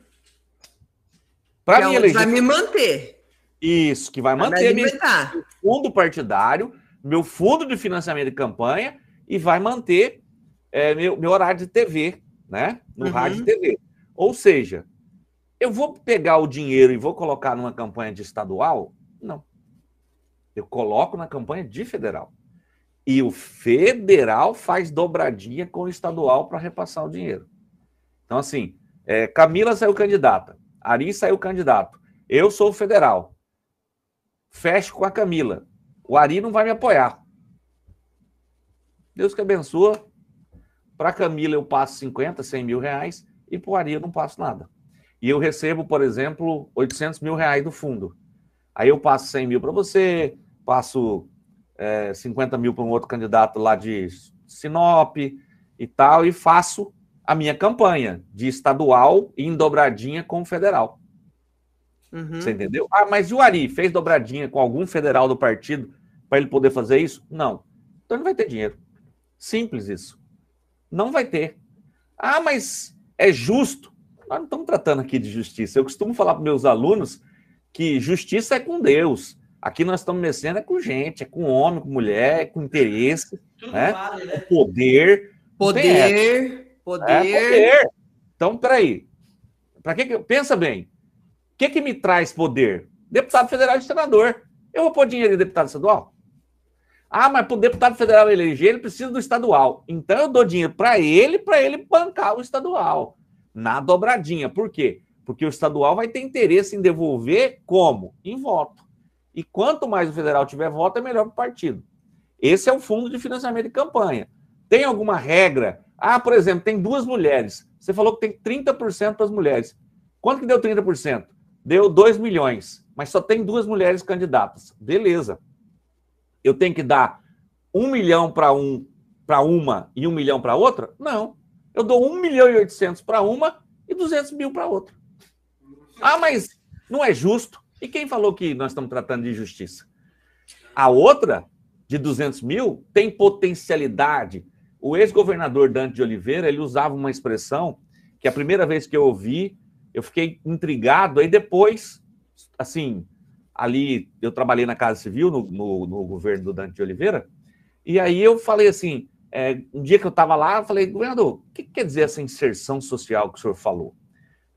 Para me eleger. Vai me manter.
Isso, que vai, vai manter meu fundo partidário, meu fundo de financiamento de campanha e vai manter é, meu, meu horário de TV, né? No uhum. rádio e TV. Ou seja, eu vou pegar o dinheiro e vou colocar numa campanha de estadual? Não. Eu coloco na campanha de federal. E o federal faz dobradinha com o estadual para repassar o dinheiro. Então, assim, é, Camila saiu candidata, Ari saiu candidato, eu sou federal. Fecho com a Camila. O Ari não vai me apoiar. Deus que abençoa. Para Camila eu passo 50, 100 mil reais e para o Ari eu não passo nada. E eu recebo, por exemplo, 800 mil reais do fundo. Aí eu passo 100 mil para você, passo é, 50 mil para um outro candidato lá de Sinop e tal, e faço a minha campanha de estadual em dobradinha com o federal. Uhum. Você entendeu? Ah, mas e o Ari fez dobradinha com algum federal do partido para ele poder fazer isso? Não. Então ele vai ter dinheiro. Simples isso. Não vai ter. Ah, mas é justo. Nós não estamos tratando aqui de justiça. Eu costumo falar para meus alunos que justiça é com Deus. Aqui nós estamos mexendo é com gente, é com homem, com mulher, é com interesse, né? Vale, né? poder.
Poder, poder. É,
poder. Então, peraí. Para que, que pensa bem? O que, que me traz poder? Deputado federal e senador. Eu vou pôr dinheiro em deputado estadual? Ah, mas para o deputado federal eleger, ele precisa do estadual. Então eu dou dinheiro para ele, para ele bancar o estadual. Na dobradinha. Por quê? Porque o estadual vai ter interesse em devolver como? Em voto. E quanto mais o federal tiver voto, é melhor para o partido. Esse é o fundo de financiamento de campanha. Tem alguma regra? Ah, por exemplo, tem duas mulheres. Você falou que tem 30% para as mulheres. Quanto que deu 30%? Deu 2 milhões, mas só tem duas mulheres candidatas. Beleza. Eu tenho que dar um milhão para um, para uma e um milhão para outra? Não. Eu dou 1 milhão e 800 para uma e 200 mil para outra. Ah, mas não é justo. E quem falou que nós estamos tratando de justiça? A outra, de 200 mil, tem potencialidade. O ex-governador Dante de Oliveira, ele usava uma expressão que a primeira vez que eu ouvi, eu fiquei intrigado. Aí depois, assim, ali eu trabalhei na Casa Civil, no, no, no governo do Dante de Oliveira, e aí eu falei assim, é, um dia que eu estava lá, eu falei, governador, o que quer dizer essa inserção social que o senhor falou?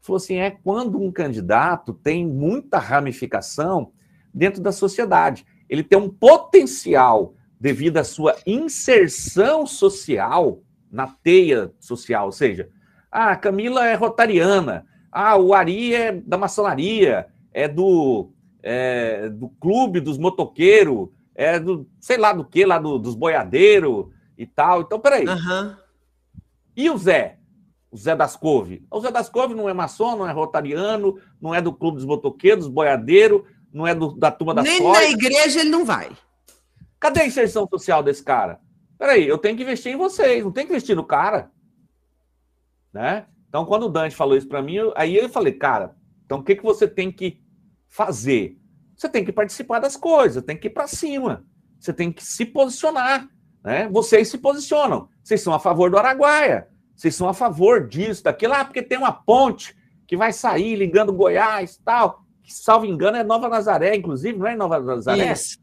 Falou assim: é quando um candidato tem muita ramificação dentro da sociedade. Ele tem um potencial devido à sua inserção social na teia social, ou seja, ah, a Camila é rotariana, ah, o Ari é da maçonaria, é do, é, do clube dos motoqueiros, é do, sei lá do que, lá do, dos boiadeiros e tal. Então, peraí. Uhum. E o Zé? O Zé das Couve. O Zé das Couve não é maçom, não é rotariano, não é do Clube dos Motoqueiros, boiadeiro, não é do, da turma da
Nem sorte. na igreja ele não vai.
Cadê a inserção social desse cara? Peraí, eu tenho que investir em vocês, não tenho que investir no cara. Né? Então, quando o Dante falou isso para mim, eu, aí eu falei, cara, então o que, que você tem que fazer? Você tem que participar das coisas, tem que ir para cima, você tem que se posicionar. Né? Vocês se posicionam, vocês são a favor do Araguaia, vocês são a favor disso, daquilo, ah, porque tem uma ponte que vai sair ligando Goiás tal, que, salvo engano, é Nova Nazaré, inclusive, não é Nova Nazaré? Isso.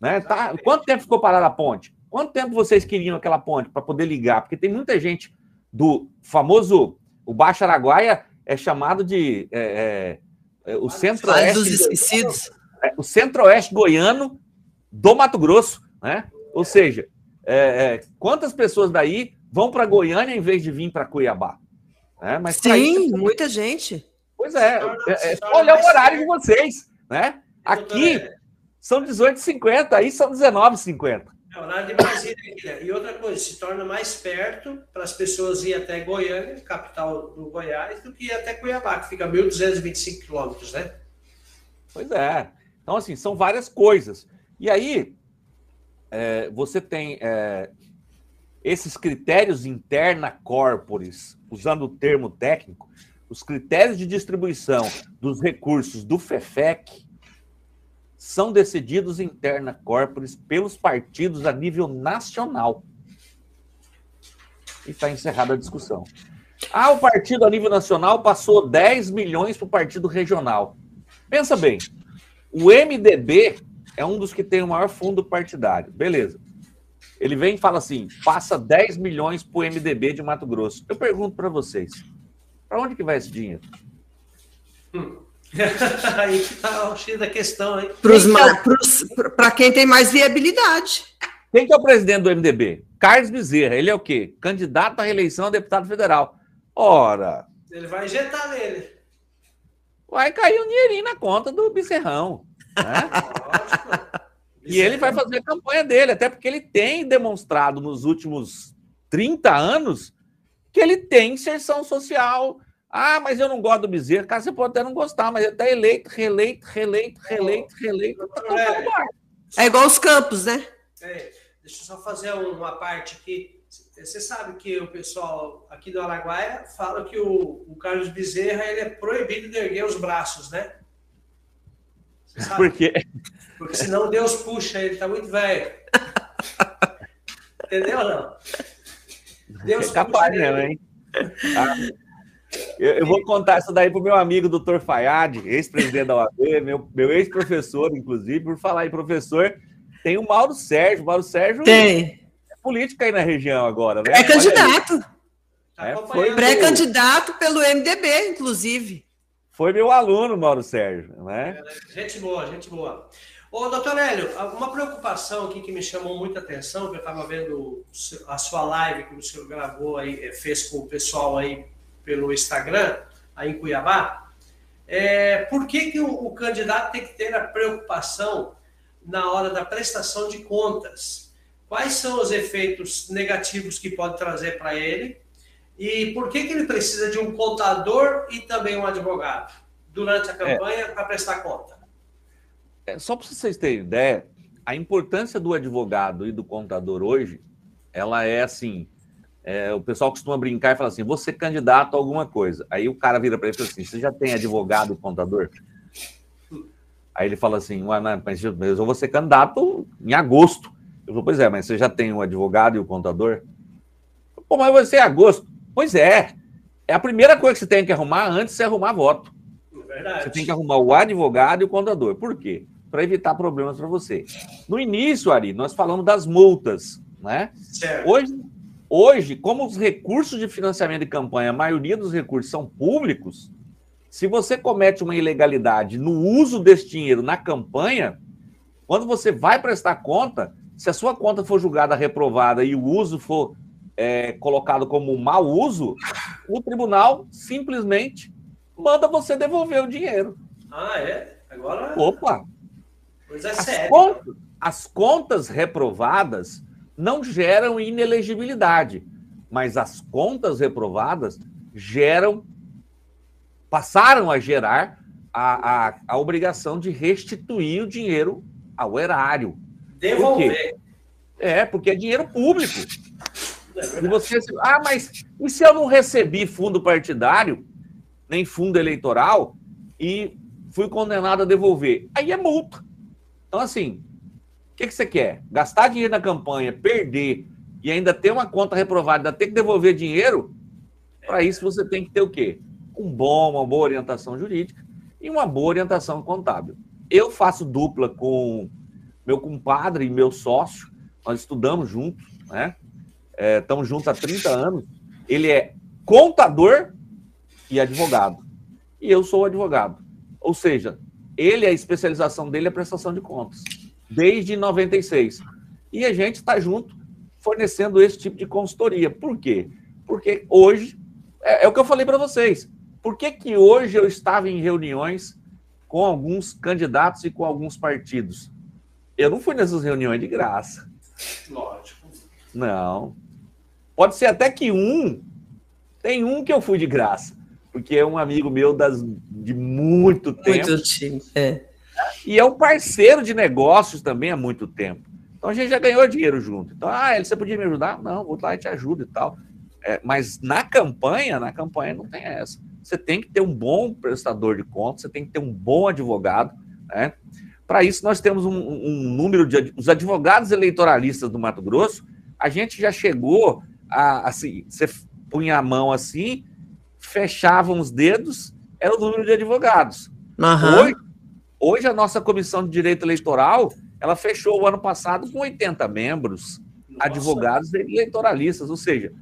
Né? Tá? Quanto tempo ficou parada a ponte? Quanto tempo vocês queriam aquela ponte para poder ligar? Porque tem muita gente do famoso. O Baixo Araguaia é chamado de. É, é, é o centro-oeste. dos esquecidos. É, o centro-oeste goiano do Mato Grosso. Né? Ou seja, é, é, quantas pessoas daí vão para Goiânia em vez de vir para Cuiabá?
Né? Mas Sim, isso, muita gente.
Pois é, é, é só olhar o horário de vocês. Né? Aqui são 18h50, aí são 19h50.
É horário de Brasília. E outra coisa, se torna mais perto para as pessoas ir até Goiânia, capital do Goiás, do que ir até Cuiabá, que fica 1.225 quilômetros, né?
Pois é. Então, assim, são várias coisas. E aí, é, você tem é, esses critérios interna corporis, usando o termo técnico, os critérios de distribuição dos recursos do FEFEC, são decididos interna corporis pelos partidos a nível nacional. E está encerrada a discussão. Ah, o partido a nível nacional passou 10 milhões para o partido regional. Pensa bem, o MDB é um dos que tem o maior fundo partidário. Beleza. Ele vem e fala assim: passa 10 milhões para o MDB de Mato Grosso. Eu pergunto para vocês: para onde que vai esse dinheiro?
Hum. Aí que tá o X da questão, hein?
Para quem tem mais viabilidade.
Quem que é o presidente do MDB? Carlos Bezerra. Ele é o quê? Candidato à reeleição a deputado federal. Ora.
Ele vai injetar nele.
Vai cair um dinheirinho na conta do Bezerrão. Né? e ele vai fazer a campanha dele, até porque ele tem demonstrado nos últimos 30 anos que ele tem inserção social, ah, mas eu não gosto do Bezerra. Cara, você pode até não gostar, mas ele está eleito, reeleito, reeleito, reeleito, reeleito. Tá
é, é igual os campos, né?
É, deixa eu só fazer uma parte aqui. Você sabe que o pessoal aqui do Araguaia fala que o, o Carlos Bezerra ele é proibido de erguer os braços, né?
Por quê?
Porque senão Deus puxa, ele está muito velho. Entendeu ou não?
Deus é capaz, né, hein? Ah. Eu, eu, vou contar isso daí pro meu amigo doutor Fayad, ex-presidente da OAB, meu, meu ex-professor, inclusive, por falar em professor, tem o Mauro Sérgio. O Mauro Sérgio
tem.
é política aí na região agora, né?
É candidato. É, foi pré-candidato pelo MDB, inclusive.
Foi meu aluno, Mauro Sérgio, né?
É, gente boa, gente boa. Ô, doutor Hélio, uma preocupação aqui que me chamou muita atenção, que eu estava vendo a sua live que o senhor gravou aí, fez com o pessoal aí pelo Instagram, aí em Cuiabá, é, por que, que o, o candidato tem que ter a preocupação na hora da prestação de contas? Quais são os efeitos negativos que pode trazer para ele? E por que, que ele precisa de um contador e também um advogado durante a é. campanha é. para prestar conta?
É, só para vocês terem ideia, a importância do advogado e do contador hoje, ela é assim, é, o pessoal costuma brincar e falar assim: você candidato a alguma coisa. Aí o cara vira para ele e fala assim: você já tem advogado e contador? Aí ele fala assim: mas eu vou ser candidato em agosto. Eu falo, pois é, mas você já tem o advogado e o contador? Pô, mas você é agosto. Pois é. É a primeira coisa que você tem que arrumar antes de arrumar voto. Verdade. Você tem que arrumar o advogado e o contador. Por quê? Para evitar problemas para você. No início, Ari, nós falamos das multas, né? Certo. Hoje, Hoje, como os recursos de financiamento de campanha, a maioria dos recursos são públicos, se você comete uma ilegalidade no uso desse dinheiro na campanha, quando você vai prestar conta, se a sua conta for julgada reprovada e o uso for é, colocado como um mau uso, o tribunal simplesmente manda você devolver o dinheiro.
Ah, é? Agora.
Opa!
Coisa as séria.
Contas, as contas reprovadas não geram inelegibilidade, mas as contas reprovadas geram, passaram a gerar a, a, a obrigação de restituir o dinheiro ao erário. Devolver. Por é, porque é dinheiro público. É e você, ah, mas e se eu não recebi fundo partidário, nem fundo eleitoral, e fui condenado a devolver? Aí é multa. Então, assim, o que, que você quer? Gastar dinheiro na campanha, perder e ainda ter uma conta reprovada, ainda ter que devolver dinheiro? Para isso você tem que ter o quê? Um bom, uma boa orientação jurídica e uma boa orientação contábil. Eu faço dupla com meu compadre e meu sócio, nós estudamos juntos, né? É, estamos juntos há 30 anos. Ele é contador e advogado. E eu sou advogado. Ou seja, ele, a especialização dele é prestação de contas, desde 96. E a gente está junto fornecendo esse tipo de consultoria. Por quê? Porque hoje, é, é o que eu falei para vocês. Por que, que hoje eu estava em reuniões com alguns candidatos e com alguns partidos? Eu não fui nessas reuniões de graça.
Lógico.
Não. Pode ser até que um. Tem um que eu fui de graça, porque é um amigo meu das, de muito tempo. Muito
time, é.
E é um parceiro de negócios também há muito tempo. Então a gente já ganhou dinheiro junto. Então, ah, ele, você podia me ajudar? Não, vou lá e te ajudo e tal. É, mas na campanha, na campanha não tem essa. Você tem que ter um bom prestador de contas, você tem que ter um bom advogado, né? Para isso, nós temos um, um, número de. Os advogados eleitoralistas do Mato Grosso, a gente já chegou a. Assim, você punha a mão assim, fechavam os dedos, era o número de advogados.
Uhum.
Hoje, hoje, a nossa comissão de direito eleitoral ela fechou o ano passado com 80 membros, nossa. advogados eleitoralistas, ou seja,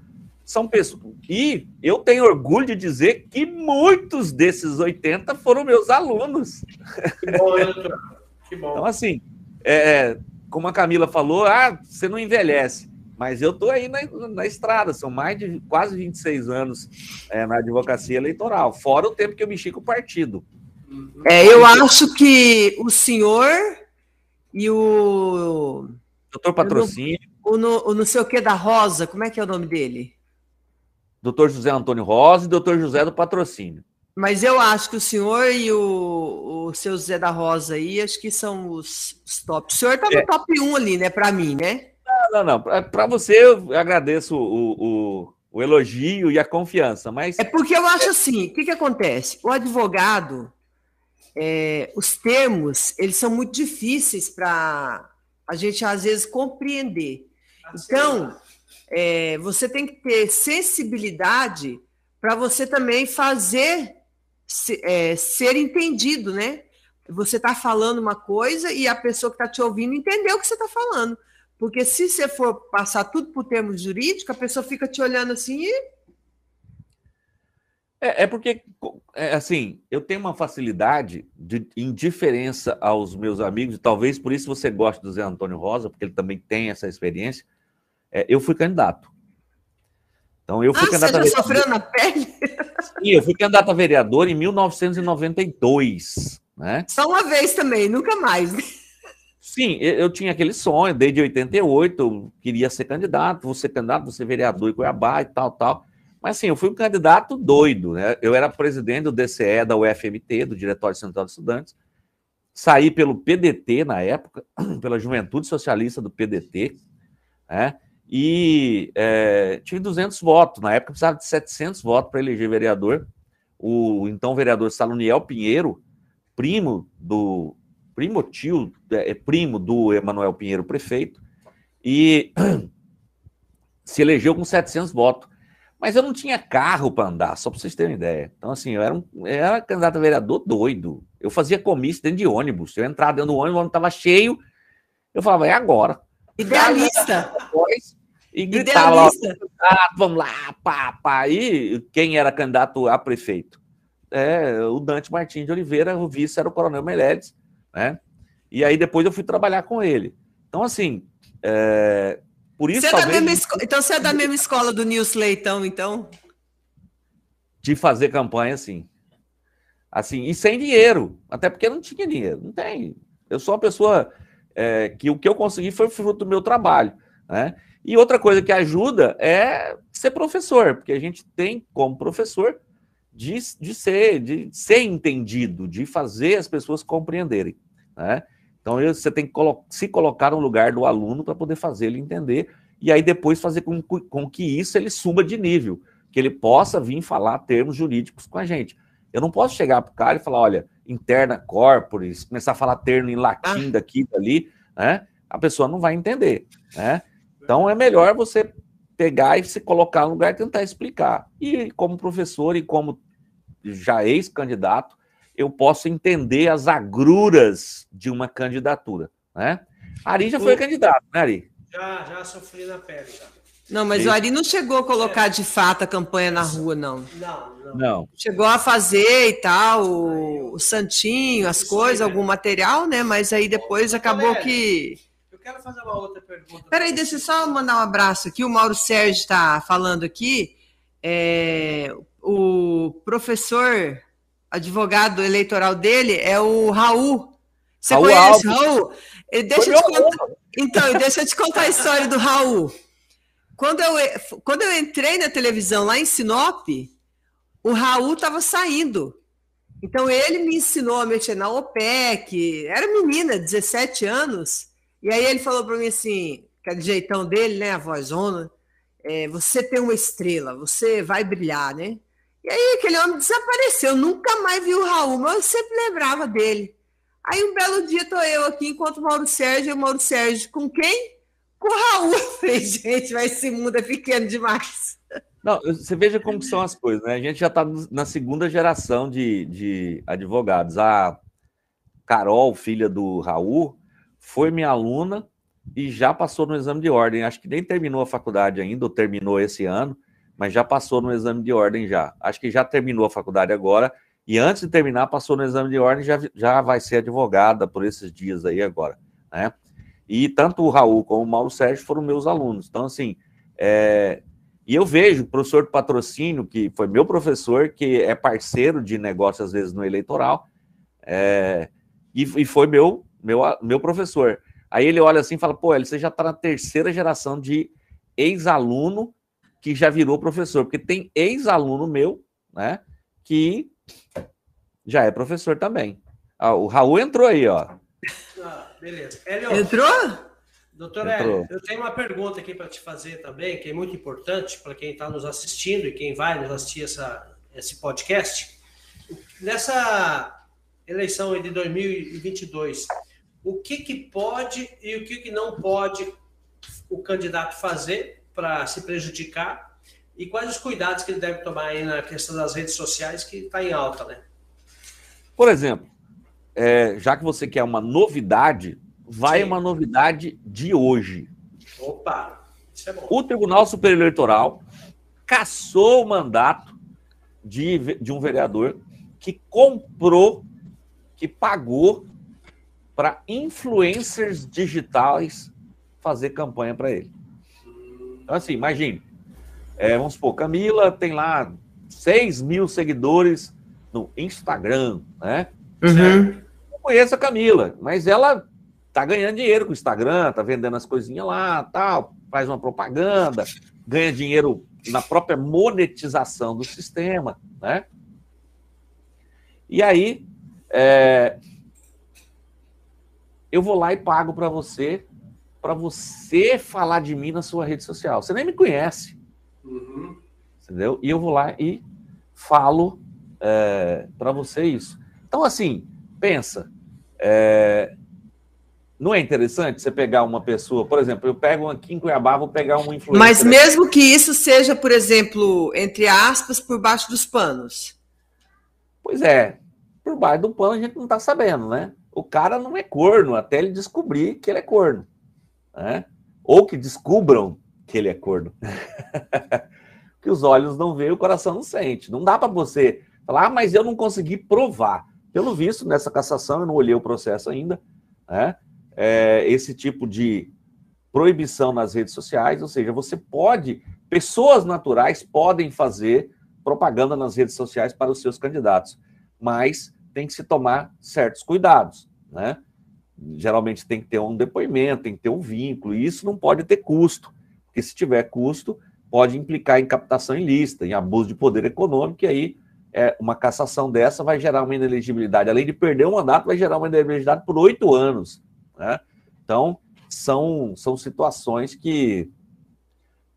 são pessoas. E eu tenho orgulho de dizer que muitos desses 80 foram meus alunos. Que bom, que bom. Então, assim, é, como a Camila falou, ah, você não envelhece. Mas eu estou aí na, na, estrada, são mais de quase 26 anos é, na advocacia eleitoral, fora o tempo que eu mexi com o partido.
É, eu acho que o senhor e o.
Doutor Patrocínio.
O, no, o não sei o que da Rosa, como é que é o nome dele?
Doutor José Antônio Rosa e doutor José do Patrocínio.
Mas eu acho que o senhor e o, o seu Zé da Rosa aí, acho que são os, os top. O senhor está no é. top 1 ali, né, para mim, né?
Não, não. Para você, eu agradeço o, o, o, elogio e a confiança, mas.
É porque eu acho assim: o que, que acontece? O advogado, é, os termos, eles são muito difíceis para a gente, às vezes, compreender. Então, é, você tem que ter sensibilidade para você também fazer se, é, ser entendido, né? Você está falando uma coisa e a pessoa que está te ouvindo entendeu o que você está falando. Porque se você for passar tudo por termos jurídicos, a pessoa fica te olhando assim e.
É, é porque, é, assim, eu tenho uma facilidade de indiferença aos meus amigos, e talvez por isso você goste do Zé Antônio Rosa, porque ele também tem essa experiência. É, eu fui candidato. Então, eu fui ah, candidato
você já sofreu na pele?
Sim, eu fui candidato a vereador em 1992, né?
Só uma vez também, nunca mais.
Sim, eu tinha aquele sonho, desde 88, eu queria ser candidato, ser candidato, ser vereador em Cuiabá e tal, tal. Mas assim, eu fui um candidato doido, né? Eu era presidente do DCE da UFMT, do Diretório Central de Estudantes, saí pelo PDT na época, pela Juventude Socialista do PDT, né? e é, tive 200 votos. Na época precisava de 700 votos para eleger vereador. O então vereador Saloniel Pinheiro, primo do primo tio, é, é primo do Emanuel Pinheiro, prefeito, e se elegeu com 700 votos. Mas eu não tinha carro para andar, só para vocês terem ideia. Então, assim, eu era, um, eu era candidato a vereador doido. Eu fazia comício dentro de ônibus. Eu entrava dentro do ônibus, o ônibus estava cheio. Eu falava, é agora.
Idealista.
E gritava lá, ah, vamos lá, pá, pá. E quem era candidato a prefeito? É, o Dante Martins de Oliveira, o vice era o Coronel Meledes, né? E aí depois eu fui trabalhar com ele. Então, assim, é, por isso. Você
talvez... é esco... Então você é da mesma escola do Nilson Leitão, então?
De fazer campanha, sim. Assim, e sem dinheiro. Até porque não tinha dinheiro. Não tem. Eu sou uma pessoa é, que o que eu consegui foi fruto do meu trabalho. Né? E outra coisa que ajuda é ser professor, porque a gente tem como professor de, de, ser, de ser entendido, de fazer as pessoas compreenderem. Né? Então você tem que se colocar no lugar do aluno para poder fazer ele entender e aí depois fazer com, com que isso ele suba de nível, que ele possa vir falar termos jurídicos com a gente. Eu não posso chegar para o cara e falar, olha, interna corporis, começar a falar termo em latim ah. daqui dali, né? A pessoa não vai entender, né? Então é melhor você pegar e se colocar no lugar e tentar explicar. E como professor e como já ex-candidato, eu posso entender as agruras de uma candidatura, né? Ari já foi candidato, né, Ari?
Já, já sofri na pele, já.
Não, mas o Ari não chegou a colocar de fato a campanha na rua, não.
Não, não.
não.
Chegou a fazer e tal, o, o santinho, as coisas, algum material, né? Mas aí depois acabou que.
Eu quero fazer uma outra pergunta.
Peraí, deixa eu só mandar um abraço aqui. O Mauro Sérgio está falando aqui. É, o professor advogado eleitoral dele é o Raul. Você Raul conhece o Raul? Deixa eu te contar, então, deixa eu te contar a história do Raul. Quando eu, quando eu entrei na televisão lá em Sinop, o Raul estava saindo. Então ele me ensinou a mexer na OPEC. Era menina, 17 anos. E aí ele falou para mim assim, aquele jeitão dele, né, a vozona, é, você tem uma estrela, você vai brilhar, né? E aí aquele homem desapareceu, nunca mais vi o Raul, mas eu sempre lembrava dele. Aí um belo dia tô eu aqui, enquanto o Mauro Sérgio, o Mauro Sérgio com quem? com o Raul. Eu falei, gente, mas esse mundo é pequeno demais.
Não, você veja como são as coisas, né? A gente já está na segunda geração de, de advogados. A Carol, filha do Raul, foi minha aluna e já passou no exame de ordem. Acho que nem terminou a faculdade ainda, ou terminou esse ano, mas já passou no exame de ordem já. Acho que já terminou a faculdade agora. E antes de terminar, passou no exame de ordem, já, já vai ser advogada por esses dias aí agora, né? E tanto o Raul como o Mauro Sérgio foram meus alunos. Então, assim, é... e eu vejo o professor de patrocínio, que foi meu professor, que é parceiro de negócio, às vezes, no eleitoral, é... e, e foi meu, meu, meu professor. Aí ele olha assim e fala: pô, você já está na terceira geração de ex-aluno que já virou professor, porque tem ex-aluno meu, né, que já é professor também. Ah, o Raul entrou aí, ó.
Ah, beleza.
Hélio, Entrou?
Doutor Hélio, eu tenho uma pergunta aqui para te fazer também, que é muito importante para quem está nos assistindo e quem vai nos assistir essa, esse podcast. Nessa eleição de 2022, o que, que pode e o que, que não pode o candidato fazer para se prejudicar e quais os cuidados que ele deve tomar aí na questão das redes sociais que está em alta, né?
Por exemplo, é, já que você quer uma novidade, vai Sim. uma novidade de hoje.
Opa, isso é bom.
O Tribunal Superior Eleitoral cassou o mandato de, de um vereador que comprou, que pagou para influencers digitais fazer campanha para ele. Então, assim, imagine. É, vamos supor, Camila tem lá 6 mil seguidores no Instagram, né?
Uhum
conheço a Camila, mas ela tá ganhando dinheiro com o Instagram, tá vendendo as coisinhas lá, tal, faz uma propaganda, ganha dinheiro na própria monetização do sistema, né? E aí, é, eu vou lá e pago para você, para você falar de mim na sua rede social. Você nem me conhece,
uhum.
entendeu? E eu vou lá e falo é, para você isso. Então, assim, pensa, é... Não é interessante você pegar uma pessoa, por exemplo, eu pego aqui em Cuiabá, vou pegar um influencer.
Mas mesmo que isso seja, por exemplo, entre aspas, por baixo dos panos.
Pois é, por baixo do pano a gente não está sabendo, né? O cara não é corno até ele descobrir que ele é corno. Né? Ou que descubram que ele é corno. que os olhos não veem, o coração não sente. Não dá para você falar, ah, mas eu não consegui provar. Pelo visto, nessa cassação, eu não olhei o processo ainda, né? É, esse tipo de proibição nas redes sociais, ou seja, você pode, pessoas naturais podem fazer propaganda nas redes sociais para os seus candidatos, mas tem que se tomar certos cuidados, né? Geralmente tem que ter um depoimento, tem que ter um vínculo, e isso não pode ter custo, porque se tiver custo, pode implicar em captação ilícita, em abuso de poder econômico, e aí é, uma cassação dessa vai gerar uma inelegibilidade. Além de perder o mandato, vai gerar uma inelegibilidade por oito anos. Né? Então, são, são situações que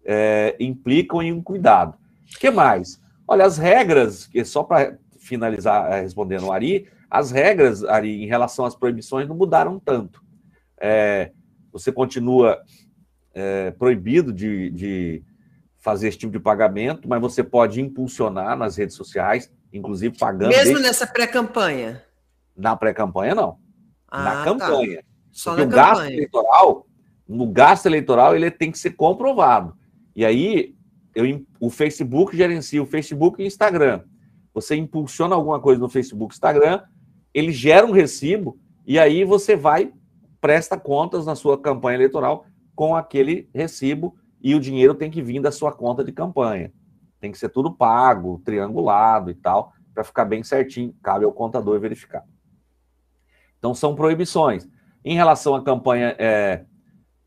é, implicam em um cuidado. O que mais? Olha, as regras, que só para finalizar respondendo o Ari, as regras, Ari, em relação às proibições não mudaram tanto. É, você continua é, proibido de, de fazer esse tipo de pagamento, mas você pode impulsionar nas redes sociais, inclusive pagando.
Mesmo desde... nessa pré-campanha?
Na pré-campanha, não. Ah, na tá. campanha. Tá. Só Porque na o campanha. gasto eleitoral, no gasto eleitoral, ele tem que ser comprovado. E aí, eu, o Facebook gerencia o Facebook e o Instagram. Você impulsiona alguma coisa no Facebook, Instagram, ele gera um recibo e aí você vai presta contas na sua campanha eleitoral com aquele recibo e o dinheiro tem que vir da sua conta de campanha. Tem que ser tudo pago, triangulado e tal, para ficar bem certinho. Cabe ao contador verificar. Então, são proibições. Em relação à campanha é,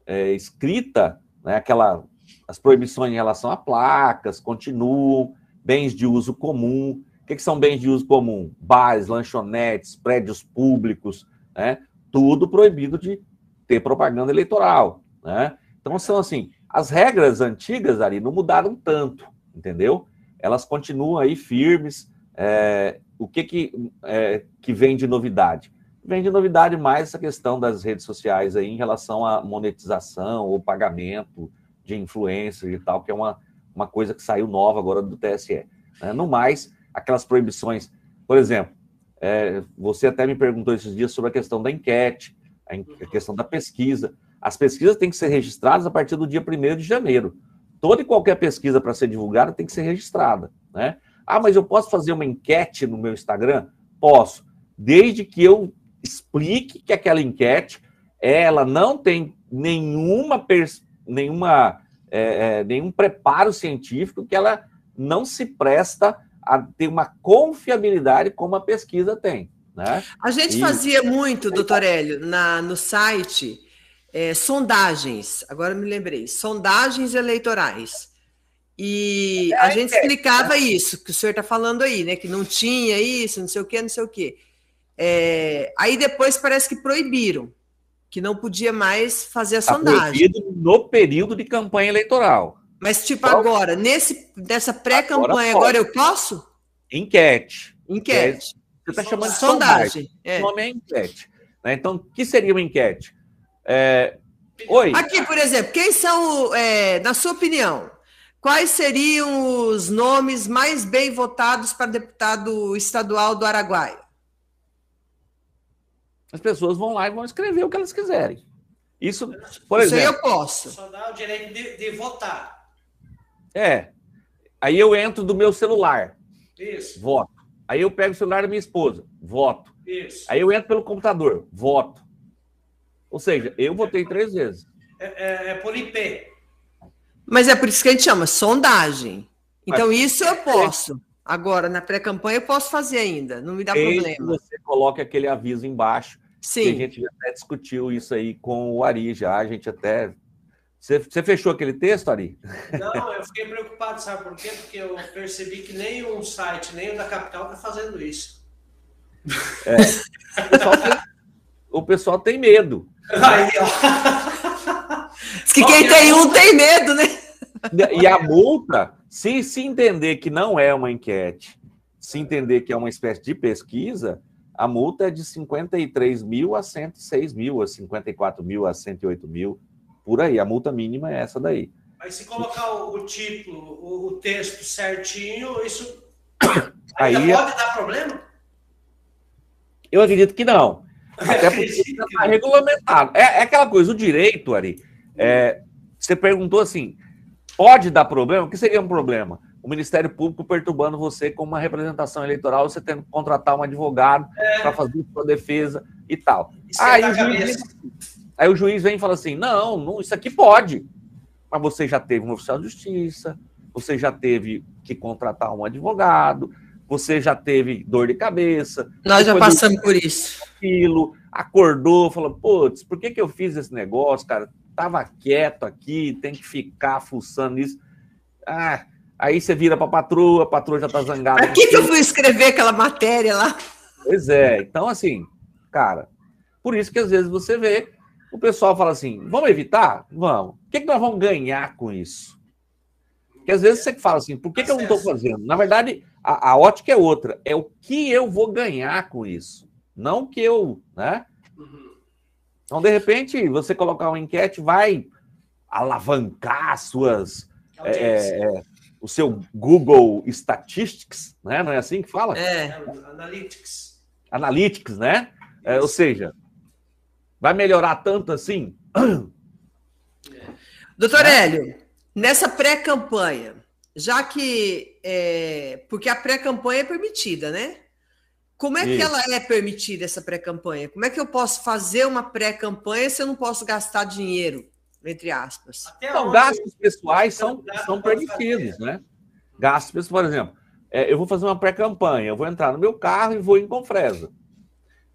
é, escrita, né, aquela, as proibições em relação a placas continuam, bens de uso comum. Que, que são bens de uso comum? Bares, lanchonetes, prédios públicos, né? tudo proibido de ter propaganda eleitoral, né? Então são assim, as regras antigas ali não mudaram tanto, entendeu? Elas continuam aí firmes. É, o que que, é, que vem de novidade? Vem de novidade mais essa questão das redes sociais aí em relação à monetização ou pagamento de influencers e tal, que é uma, uma coisa que saiu nova agora do TSE. Né? No mais, aquelas proibições, por exemplo, é, você até me perguntou esses dias sobre a questão da enquete, a, questão da pesquisa. As pesquisas têm que ser registradas a partir do dia 1 de janeiro. Toda e qualquer pesquisa para ser divulgada tem que ser registrada. Né? Ah, mas eu posso fazer uma enquete no meu Instagram? Posso, desde que eu explique que aquela enquete ela não tem nenhuma, nenhuma é, é, nenhum preparo científico, que ela não se presta a ter uma confiabilidade como a pesquisa tem. Né?
A gente e... fazia muito, doutor Hélio, na, no site, é, sondagens, agora me lembrei, sondagens eleitorais. E a gente explicava isso, que o senhor está falando aí, né? Que não tinha isso, não sei o quê, não sei o quê. É, aí depois parece que proibiram, que não podia mais fazer a tá sondagem.
Proibido no período de campanha eleitoral.
Mas, tipo, então, agora, nesse, nessa pré-campanha, agora, agora, eu posso?
Enquete.
Enquete.
Você está chamando de sondagem. É. O nome é enquete. Né? Então, o que seria uma enquete? É... Oi.
Aqui, por exemplo, quem são, é, na sua opinião, quais seriam os nomes mais bem votados para deputado estadual do Araguaia?
As pessoas vão lá e vão escrever o que elas quiserem. Isso, por Isso exemplo.
Isso eu posso.
Só dá o direito de, de votar.
É. Aí eu entro do meu celular.
Isso.
Voto. Aí eu pego o celular da minha esposa. Voto.
Isso.
Aí eu entro pelo computador. Voto. Ou seja, eu votei três vezes.
É, é, é por IP.
Mas é por isso que a gente chama sondagem. Então, Mas, isso eu posso. Agora, na pré-campanha, eu posso fazer ainda. Não me dá problema.
você coloca aquele aviso embaixo.
Sim.
a gente até discutiu isso aí com o Ari já. A gente até você, você fechou aquele texto, Ari?
Não, eu fiquei preocupado, sabe por quê? Porque eu percebi que nem um site, nem o da capital está fazendo isso.
É. O, pessoal tem, o pessoal tem medo. Aí,
ó. Diz que quem tem um tem medo, né?
E a multa, se, se entender que não é uma enquete, se entender que é uma espécie de pesquisa, a multa é de 53 mil a 106 mil, a 54 mil a 108 mil por aí. A multa mínima é essa daí.
Mas se colocar o, o título, o, o, texto certinho, isso
aí
é- pode dar problema?
Eu acredito que não. Até porque está regulamentado. É, é, aquela coisa, o direito, Ari. É, você perguntou assim: pode dar problema? O que seria um problema? O Ministério Público perturbando você com uma representação eleitoral, você tendo que contratar um advogado é. para fazer sua defesa e tal. Aí o juiz, Aí o juiz vem e fala assim: não, não, isso aqui pode. Mas você já teve um oficial de justiça, você já teve que contratar um advogado, você já teve dor de cabeça.
Nós já passamos por isso.
Aquilo, acordou, falou: putz, por que, que eu fiz esse negócio, cara? Tava quieto aqui, tem que ficar fuçando isso. Ah, aí você vira para a patroa, a patroa já tá zangada.
Para que, que eu fui escrever aquela matéria lá?
Pois é, então assim, cara, por isso que às vezes você vê o pessoal fala assim: vamos evitar? Vamos. O que, que nós vamos ganhar com isso? Porque às vezes você fala assim: por que, que eu não estou fazendo? Na verdade, a, a, ótica é outra. É o que eu vou ganhar com isso. Não que eu. Né? Uhum. Então, de repente, você colocar uma enquete vai alavancar suas. É, é, o seu Google Statistics, né? Não é assim que fala?
É, Analytics.
Analytics, né? É, ou seja, vai melhorar tanto assim?
Doutor é. Hélio, nessa pré-campanha, já que. É, porque a pré-campanha é permitida, né? Como é Isso. que ela é permitida, essa pré-campanha? Como é que eu posso fazer uma pré-campanha se eu não posso gastar dinheiro? Entre aspas.
Então, gastos pessoais são, são permitidos, né? Gastos pessoais, por exemplo, é, eu vou fazer uma pré-campanha, eu vou entrar no meu carro e vou em Confresa.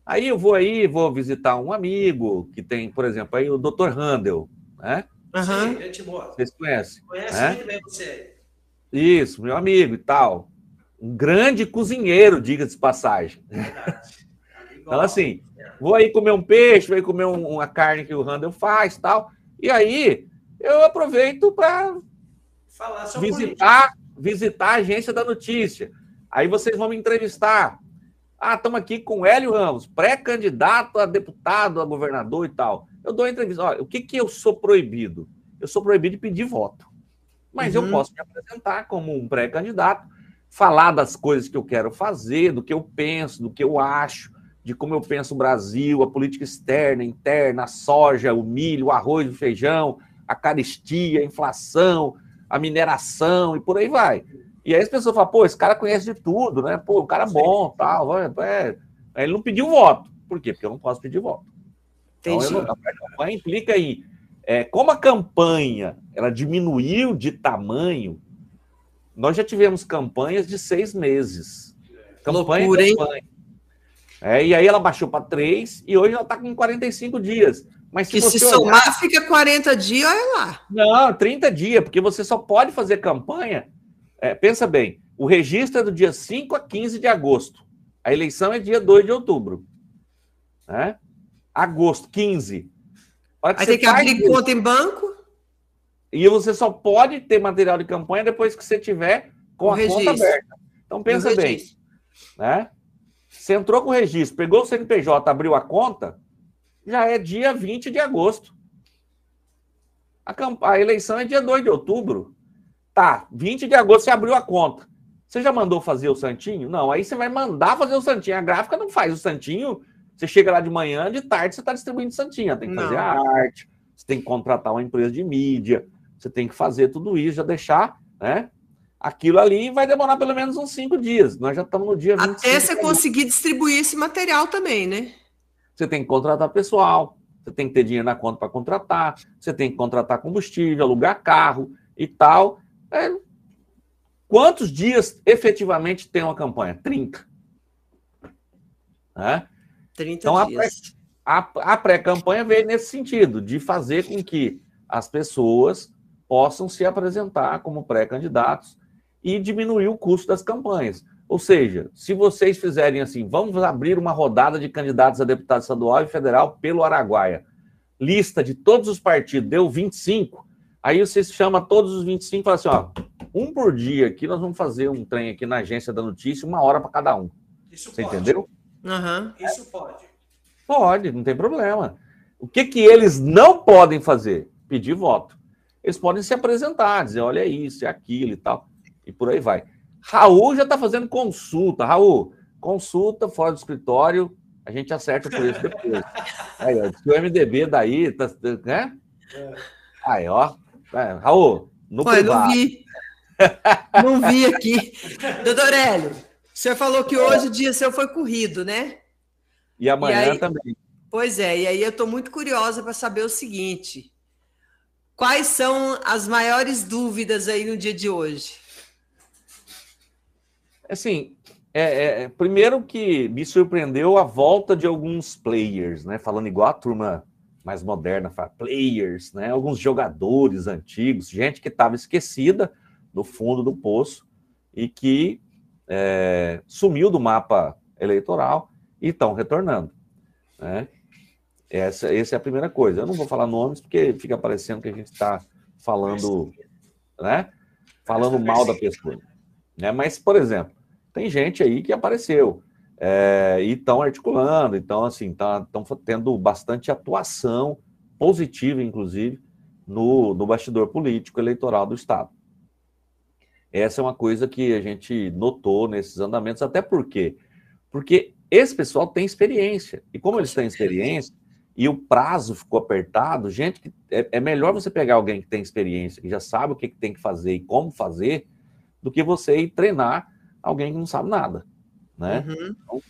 Aí eu vou aí, vou visitar um amigo que tem, por exemplo, aí o Dr. Handel, né?
Uhum. Sim.
Vocês conhecem?
Conhece né? bem você.
Isso, meu amigo e tal. Um grande cozinheiro, diga-se de passagem. Verdade. então, assim, vou aí comer um peixe, vou aí comer um, uma carne que o Handel faz tal. E aí eu aproveito para visitar, visitar a agência da notícia. Aí vocês vão me entrevistar. Ah, estamos aqui com Hélio Ramos, pré-candidato a deputado, a governador e tal. Eu dou entrevista. Olha, o que, que eu sou proibido? Eu sou proibido de pedir voto. Mas uhum. eu posso me apresentar como um pré-candidato, falar das coisas que eu quero fazer, do que eu penso, do que eu acho, de como eu penso o Brasil, a política externa, interna, a soja, o milho, o arroz, o feijão, a caristia, a inflação, a mineração e por aí vai. E aí as pessoas falam, pô, esse cara conhece de tudo, né? Pô, o cara é bom, tal. É... Ele não pediu voto. Por quê? Porque eu não posso pedir voto. Então, não, a campanha implica em é, como a campanha ela diminuiu de tamanho, nós já tivemos campanhas de seis meses. Campanha, Loucura, campanha. É, e aí ela baixou para três e hoje ela está com 45 dias. Mas
se que se somar, olhar... fica 40 dias, olha lá.
Não, 30 dias, porque você só pode fazer campanha é, pensa bem, o registro é do dia 5 a 15 de agosto. A eleição é dia 2 de outubro. Né? Agosto, 15.
Aí tem que abrir isso, conta em banco.
E você só pode ter material de campanha depois que você tiver com o a registro. conta aberta. Então pensa bem. Né? Você entrou com o registro, pegou o CNPJ, abriu a conta, já é dia 20 de agosto. A, a eleição é dia 2 de outubro. Tá, 20 de agosto você abriu a conta. Você já mandou fazer o santinho? Não, aí você vai mandar fazer o santinho. A gráfica não faz o santinho. Você chega lá de manhã, de tarde você está distribuindo santinho. Tem que não. fazer a arte, você tem que contratar uma empresa de mídia, você tem que fazer tudo isso, já deixar, né? Aquilo ali vai demorar pelo menos uns cinco dias. Nós já estamos no dia
25. Até você conseguir distribuir esse material também, né?
Você tem que contratar pessoal, você tem que ter dinheiro na conta para contratar, você tem que contratar combustível, alugar carro e tal. É, quantos dias efetivamente tem uma campanha? 30. Né?
30 então, dias.
A, pré-campanha veio nesse sentido, de fazer com que as pessoas possam se apresentar como pré-candidatos e diminuir o custo das campanhas. Ou seja, se vocês fizerem assim, vamos abrir uma rodada de candidatos a deputado estadual e federal pelo Araguaia. Lista de todos os partidos, deu 25. Aí você chama todos os 25 e fala assim: ó, um por dia aqui, nós vamos fazer um trem aqui na agência da notícia, uma hora para cada um. Isso você pode. entendeu?
Uhum. Isso pode.
Pode, não tem problema. O que, que eles não podem fazer? Pedir voto. Eles podem se apresentar, dizer: olha isso, é aquilo e tal, e por aí vai. Raul já está fazendo consulta. Raul, consulta fora do escritório, a gente acerta o preço depois. Aí, ó, o MDB daí, tá, né? É. Aí, ó, é, Raul, no Pô,
não vi. não vi aqui. Doutor Hélio, o senhor falou que hoje o dia seu foi corrido, né?
E amanhã e aí, também.
Pois é, e aí eu estou muito curiosa para saber o seguinte: quais são as maiores dúvidas aí no dia de hoje?
Assim, é, é, é primeiro que me surpreendeu a volta de alguns players, né? Falando igual a turma mais moderna, players, né? alguns jogadores antigos, gente que estava esquecida no fundo do poço e que é, sumiu do mapa eleitoral e estão retornando. Né? Essa, essa é a primeira coisa. Eu não vou falar nomes porque fica parecendo que a gente está falando, né? Falando mal da pessoa. Né? Mas, por exemplo, tem gente aí que apareceu é, e estão articulando, então, assim, estão tá, tendo bastante atuação positiva, inclusive, no, no bastidor político eleitoral do Estado. Essa é uma coisa que a gente notou nesses andamentos, até porque porque esse pessoal tem experiência. E como eles têm experiência e o prazo ficou apertado, gente, é, é melhor você pegar alguém que tem experiência, que já sabe o que, que tem que fazer e como fazer, do que você ir treinar alguém que não sabe nada. Né? Uhum. Então,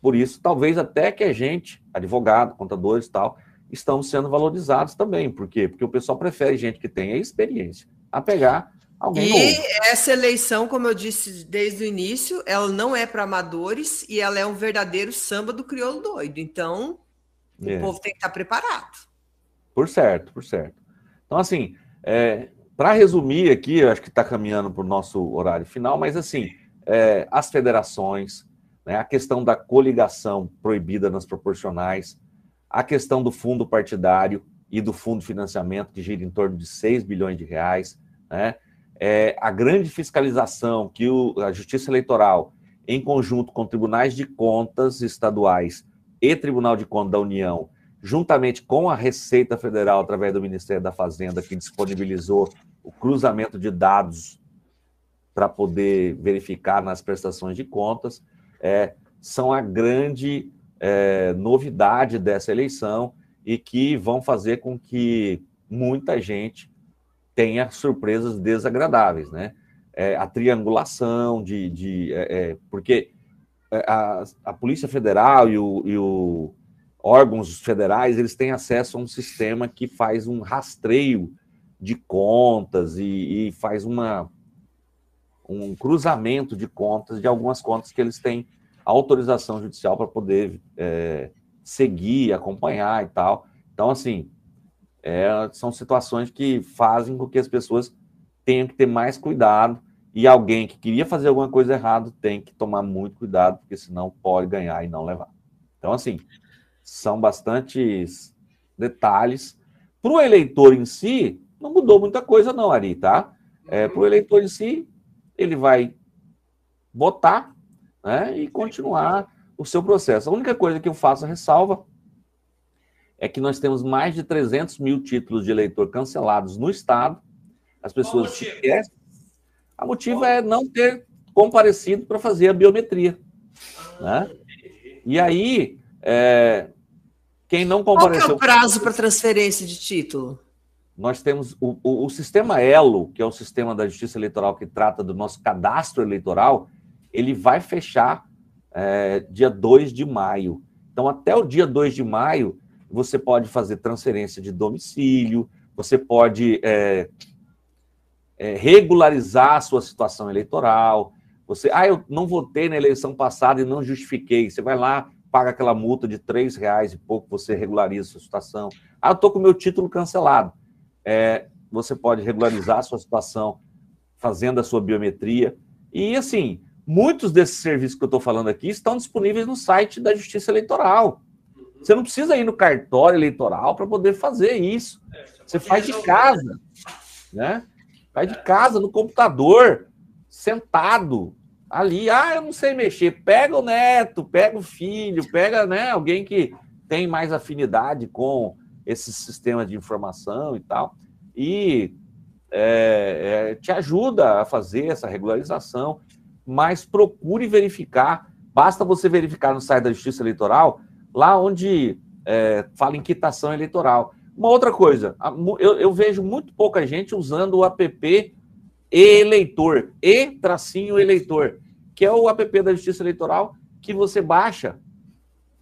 por isso, talvez até que a gente, advogado, contadores e tal, estamos sendo valorizados também. Por quê? Porque o pessoal prefere gente que tenha experiência a pegar alguém
E novo. essa eleição, como eu disse desde o início, ela não é para amadores e ela é um verdadeiro samba do crioulo doido. Então, é. o povo tem que estar preparado.
Por certo, por certo. Então, assim, é, para resumir aqui, acho que está caminhando para o nosso horário final, mas assim, é, as federações, né, a questão da coligação proibida nas proporcionais, a questão do fundo partidário e do fundo de financiamento, que gira em torno de 6 bilhões de reais, né, é, a grande fiscalização que o, a Justiça Eleitoral, em conjunto com tribunais de contas estaduais e Tribunal de Contas da União, juntamente com a Receita Federal, através do Ministério da Fazenda, que disponibilizou o cruzamento de dados para poder verificar nas prestações de contas, é, são a grande é, novidade dessa eleição e que vão fazer com que muita gente tenha surpresas desagradáveis, né? É, a triangulação de, de é, é porque é, a, a Polícia Federal e o, e o órgãos federais eles têm acesso a um sistema que faz um rastreio de contas e, e faz uma um cruzamento de contas de algumas contas que eles têm autorização judicial para poder é, seguir, acompanhar e tal. Então, assim, é, são situações que fazem com que as pessoas tenham que ter mais cuidado e alguém que queria fazer alguma coisa errada tem que tomar muito cuidado, porque senão pode ganhar e não levar. Então, assim, são bastantes detalhes. Para o eleitor em si, não mudou muita coisa, não, Ari, tá? É, Para o eleitor em si, ele vai votar né, e continuar o seu processo. A única coisa que eu faço a ressalva é que nós temos mais de 300 mil títulos de eleitor cancelados no Estado. As pessoas se esquecem. A motivo é não ter comparecido para fazer a biometria. Ah, né? E aí, é, quem não compareceu...
Qual é o prazo para transferência de título?
Nós temos o, o, o sistema ELO, que é o sistema da Justiça Eleitoral que trata do nosso cadastro eleitoral, ele vai fechar é, dia 2 de maio. Então, até o dia 2 de maio, você pode fazer transferência de domicílio, você pode é, é, regularizar a sua situação eleitoral. Você, ah, eu não votei na eleição passada e não justifiquei. Você vai lá, paga aquela multa de três reais e pouco, você regulariza a sua situação. Ah, eu estou com o meu título cancelado. É, você pode regularizar a sua situação fazendo a sua biometria. E assim, muitos desses serviços que eu estou falando aqui estão disponíveis no site da Justiça Eleitoral. Você não precisa ir no cartório eleitoral para poder fazer isso. É, você faz de casa, né? Faz de casa, no computador, sentado, ali. Ah, eu não sei mexer. Pega o neto, pega o filho, pega né, alguém que tem mais afinidade com esse sistema de informação e tal. E é, é, te ajuda a fazer essa regularização, mas procure verificar. Basta você verificar no site da Justiça Eleitoral lá onde é, fala em quitação eleitoral. Uma outra coisa, eu, eu, vejo muito pouca gente usando o app eleitor, e tracinho eleitor, que é o app da Justiça Eleitoral que você baixa,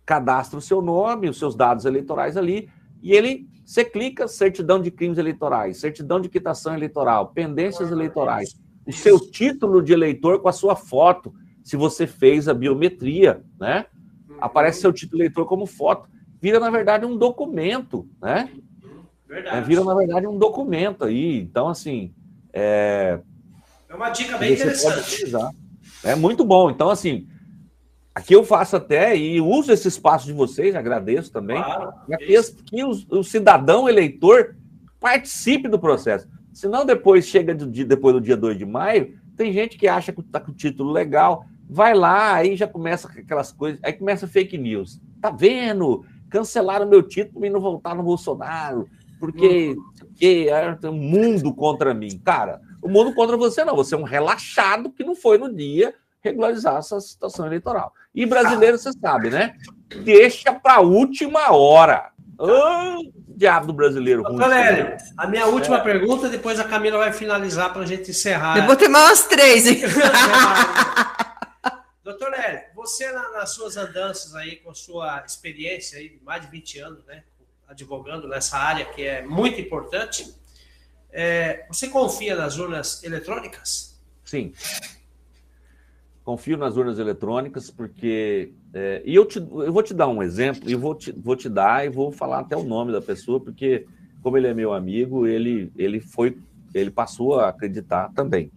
cadastra o seu nome, os seus dados eleitorais ali, e ele, você clica certidão de crimes eleitorais, certidão de quitação eleitoral, pendências eleitorais, o seu título de eleitor com a sua foto, se você fez a biometria, né? aparece seu título eleitor como foto. Vira, na verdade, um documento, né? Verdade. É, vira, na verdade, um documento aí. Então, assim. É,
é uma dica bem interessante.
É muito bom. Então, assim, Aqui eu faço até e uso esse espaço de vocês, agradeço também, claro, que, que o, o, cidadão eleitor participe do processo. Senão depois chega do dia, depois do dia 2 de maio, tem gente que acha que está com o título legal, vai lá, aí já começa aquelas coisas, aí começa fake news. Tá vendo? Cancelaram meu título e não voltar no Bolsonaro, porque, porque é um mundo contra mim. Cara, o mundo contra você não, você é um relaxado que não foi no dia regularizar essa situação eleitoral. E brasileiro, você sabe, né? Deixa para a última hora. Oh, diabo do brasileiro
ruim. Valério, a minha última é. pergunta, depois a Camila vai finalizar para a gente encerrar.
Eu vou ter mais três, hein?
Doutor Lélio, você nas suas andanças aí, com sua experiência aí de mais de 20 anos, né? Advogando nessa área que é muito importante, é, você confia nas urnas eletrônicas?
Sim confio nas urnas eletrônicas, porque. É, e eu, te, eu vou te dar um exemplo, e vou te, vou te dar e vou falar até o nome da pessoa, porque, como ele é meu amigo, ele, ele foi. Ele passou a acreditar também.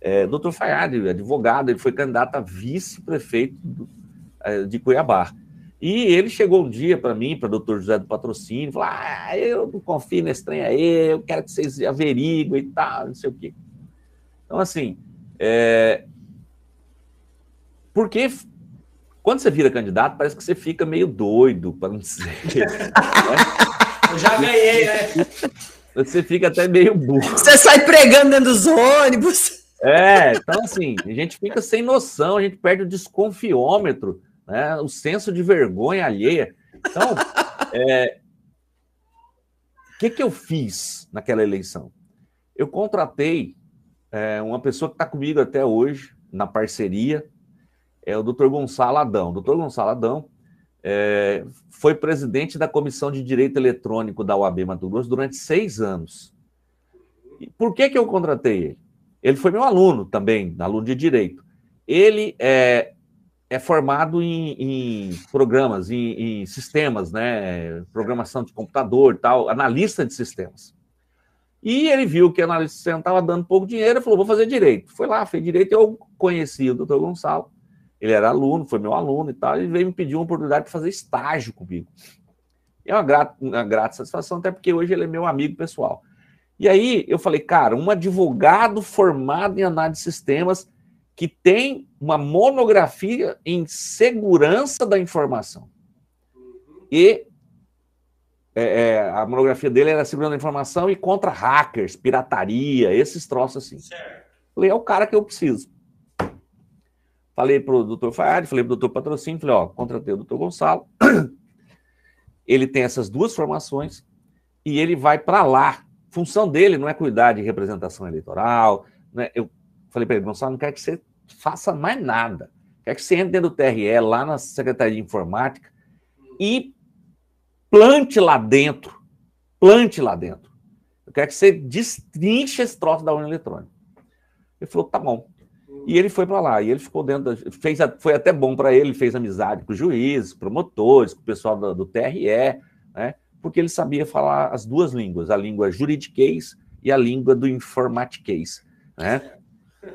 É, Dr. Fayad, advogado, ele foi candidato a vice-prefeito é, de Cuiabá. E ele chegou um dia para mim, para o doutor José do Patrocínio, falou: Ah, eu não confio nesse trem aí, eu quero que vocês averiguem e tal, não sei o quê. Então, assim, é, porque quando você vira candidato, parece que você fica meio doido, para não dizer.
Né? Eu já ganhei, né?
Você fica até meio burro.
Você sai pregando dentro dos ônibus.
É, então assim, a gente fica sem noção, a gente perde o desconfiômetro, né? o senso de vergonha alheia. Então, é... o que, que eu fiz naquela eleição? Eu contratei é, uma pessoa que está comigo até hoje, na parceria, é o doutor Gonçalo Adão. O doutor Gonçalo Adão é, foi presidente da Comissão de Direito Eletrônico da UAB Mato Grosso durante seis anos. E por que, que eu contratei ele? Ele foi meu aluno também, aluno de Direito. Ele é, é formado em, em programas, em, em, sistemas, né? Programação de computador tal, analista de sistemas. E ele viu que a analista de estava dando pouco dinheiro e falou: vou fazer direito. Foi lá, fez direito. Eu conheci o doutor Gonçalo ele era aluno, foi meu aluno e tal, e veio me pedir uma oportunidade de fazer estágio comigo. É uma grata, uma grata satisfação, até porque hoje ele é meu amigo pessoal. E aí eu falei, cara, um advogado formado em análise de sistemas que tem uma monografia em segurança da informação. E é, é, a monografia dele era segurança da informação e contra hackers, pirataria, esses troços assim. Certo. Falei, é o cara que eu preciso. Falei para o doutor Fayad, falei para o doutor Patrocínio, falei, ó, contratei o doutor Gonçalo. Ele tem essas duas formações e ele vai para lá. Função dele não é cuidar de representação eleitoral. Né? Eu falei para ele, Gonçalo, não quero que você faça mais nada. Quer que você entre dentro do TRE, lá na Secretaria de Informática, e plante lá dentro. Plante lá dentro. Eu quero que você destrinche esse troço da urna eletrônica. Ele falou, tá bom. E ele foi para lá, e ele ficou dentro da, fez Foi até bom para ele, fez amizade com juízes, promotores, com o pessoal do, do TRE, né? Porque ele sabia falar as duas línguas, a língua juridiquês e a língua do informatiquês, né?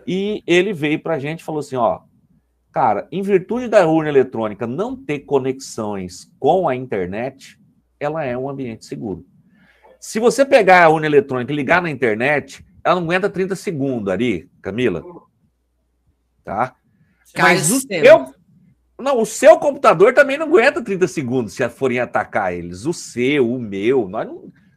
E ele veio para a gente e falou assim: ó, cara, em virtude da urna eletrônica não ter conexões com a internet, ela é um ambiente seguro. Se você pegar a urna eletrônica e ligar na internet, ela não aguenta 30 segundos ali, Camila tá? Mas o seu, não, o seu computador também não aguenta 30 segundos se forem atacar eles. O seu, o meu, nós,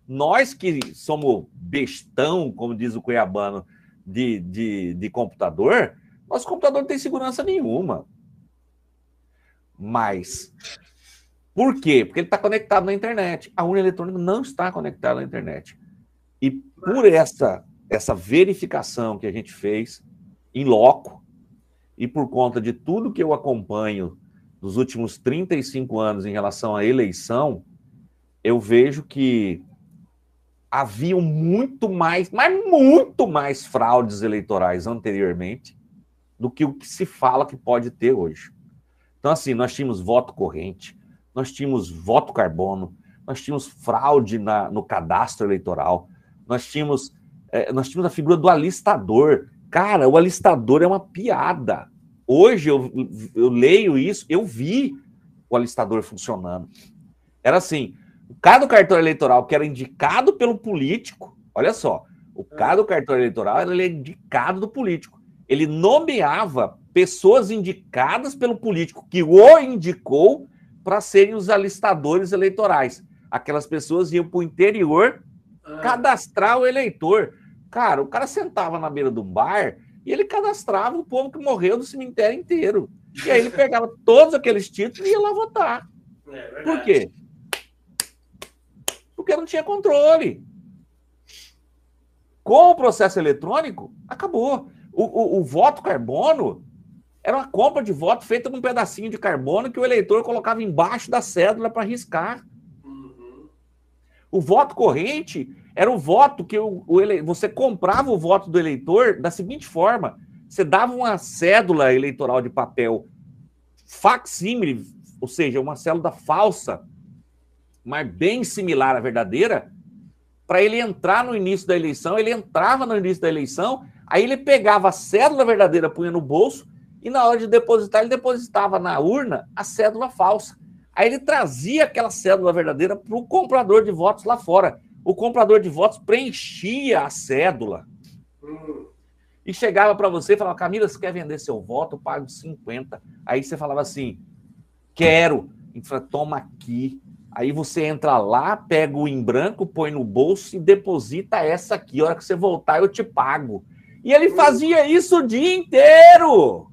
nós que somos bestão, como diz o cuiabano, de, de, de computador, nosso computador não tem segurança nenhuma. Mas, por quê? Porque ele está conectado na internet. A urna eletrônica não está conectada na internet. E por essa, essa verificação que a gente fez em loco, e por conta de tudo que eu acompanho dos últimos 35 anos em relação à eleição, eu vejo que haviam muito mais, mas muito mais fraudes eleitorais anteriormente do que o que se fala que pode ter hoje. Então, assim, nós tínhamos voto corrente, nós tínhamos voto carbono, nós tínhamos fraude na, no cadastro eleitoral, nós tínhamos, é, nós tínhamos a figura do alistador. Cara, o alistador é uma piada. hoje eu, eu leio isso, eu vi o alistador funcionando. Era assim: o cara do cartão eleitoral que era indicado pelo político, olha só, o cara do cartão eleitoral ele é indicado do político. Ele nomeava pessoas indicadas pelo político que o indicou para serem os alistadores eleitorais. Aquelas pessoas iam para o interior ah. cadastrar o eleitor. Cara, o cara sentava na beira do bar e ele cadastrava o povo que morreu do cemitério inteiro. E aí ele pegava todos aqueles títulos e ia lá votar. É Por quê? Porque não tinha controle. Com o processo eletrônico, acabou. O, o, o voto carbono era uma compra de voto feita num pedacinho de carbono que o eleitor colocava embaixo da cédula para riscar. Uhum. O voto corrente era o voto que o, o ele... você comprava o voto do eleitor da seguinte forma: você dava uma cédula eleitoral de papel facsímile, ou seja, uma cédula falsa, mas bem similar à verdadeira, para ele entrar no início da eleição. Ele entrava no início da eleição, aí ele pegava a cédula verdadeira, punha no bolso e na hora de depositar, ele depositava na urna a cédula falsa. Aí ele trazia aquela cédula verdadeira para o comprador de votos lá fora. O comprador de votos preenchia a cédula. Hum. E chegava para você e falava: Camila, você quer vender seu voto? Eu pago 50. Aí você falava assim: quero. E falava, toma aqui. Aí você entra lá, pega o em branco, põe no bolso e deposita essa aqui. A hora que você voltar, eu te pago. E ele fazia isso o dia inteiro.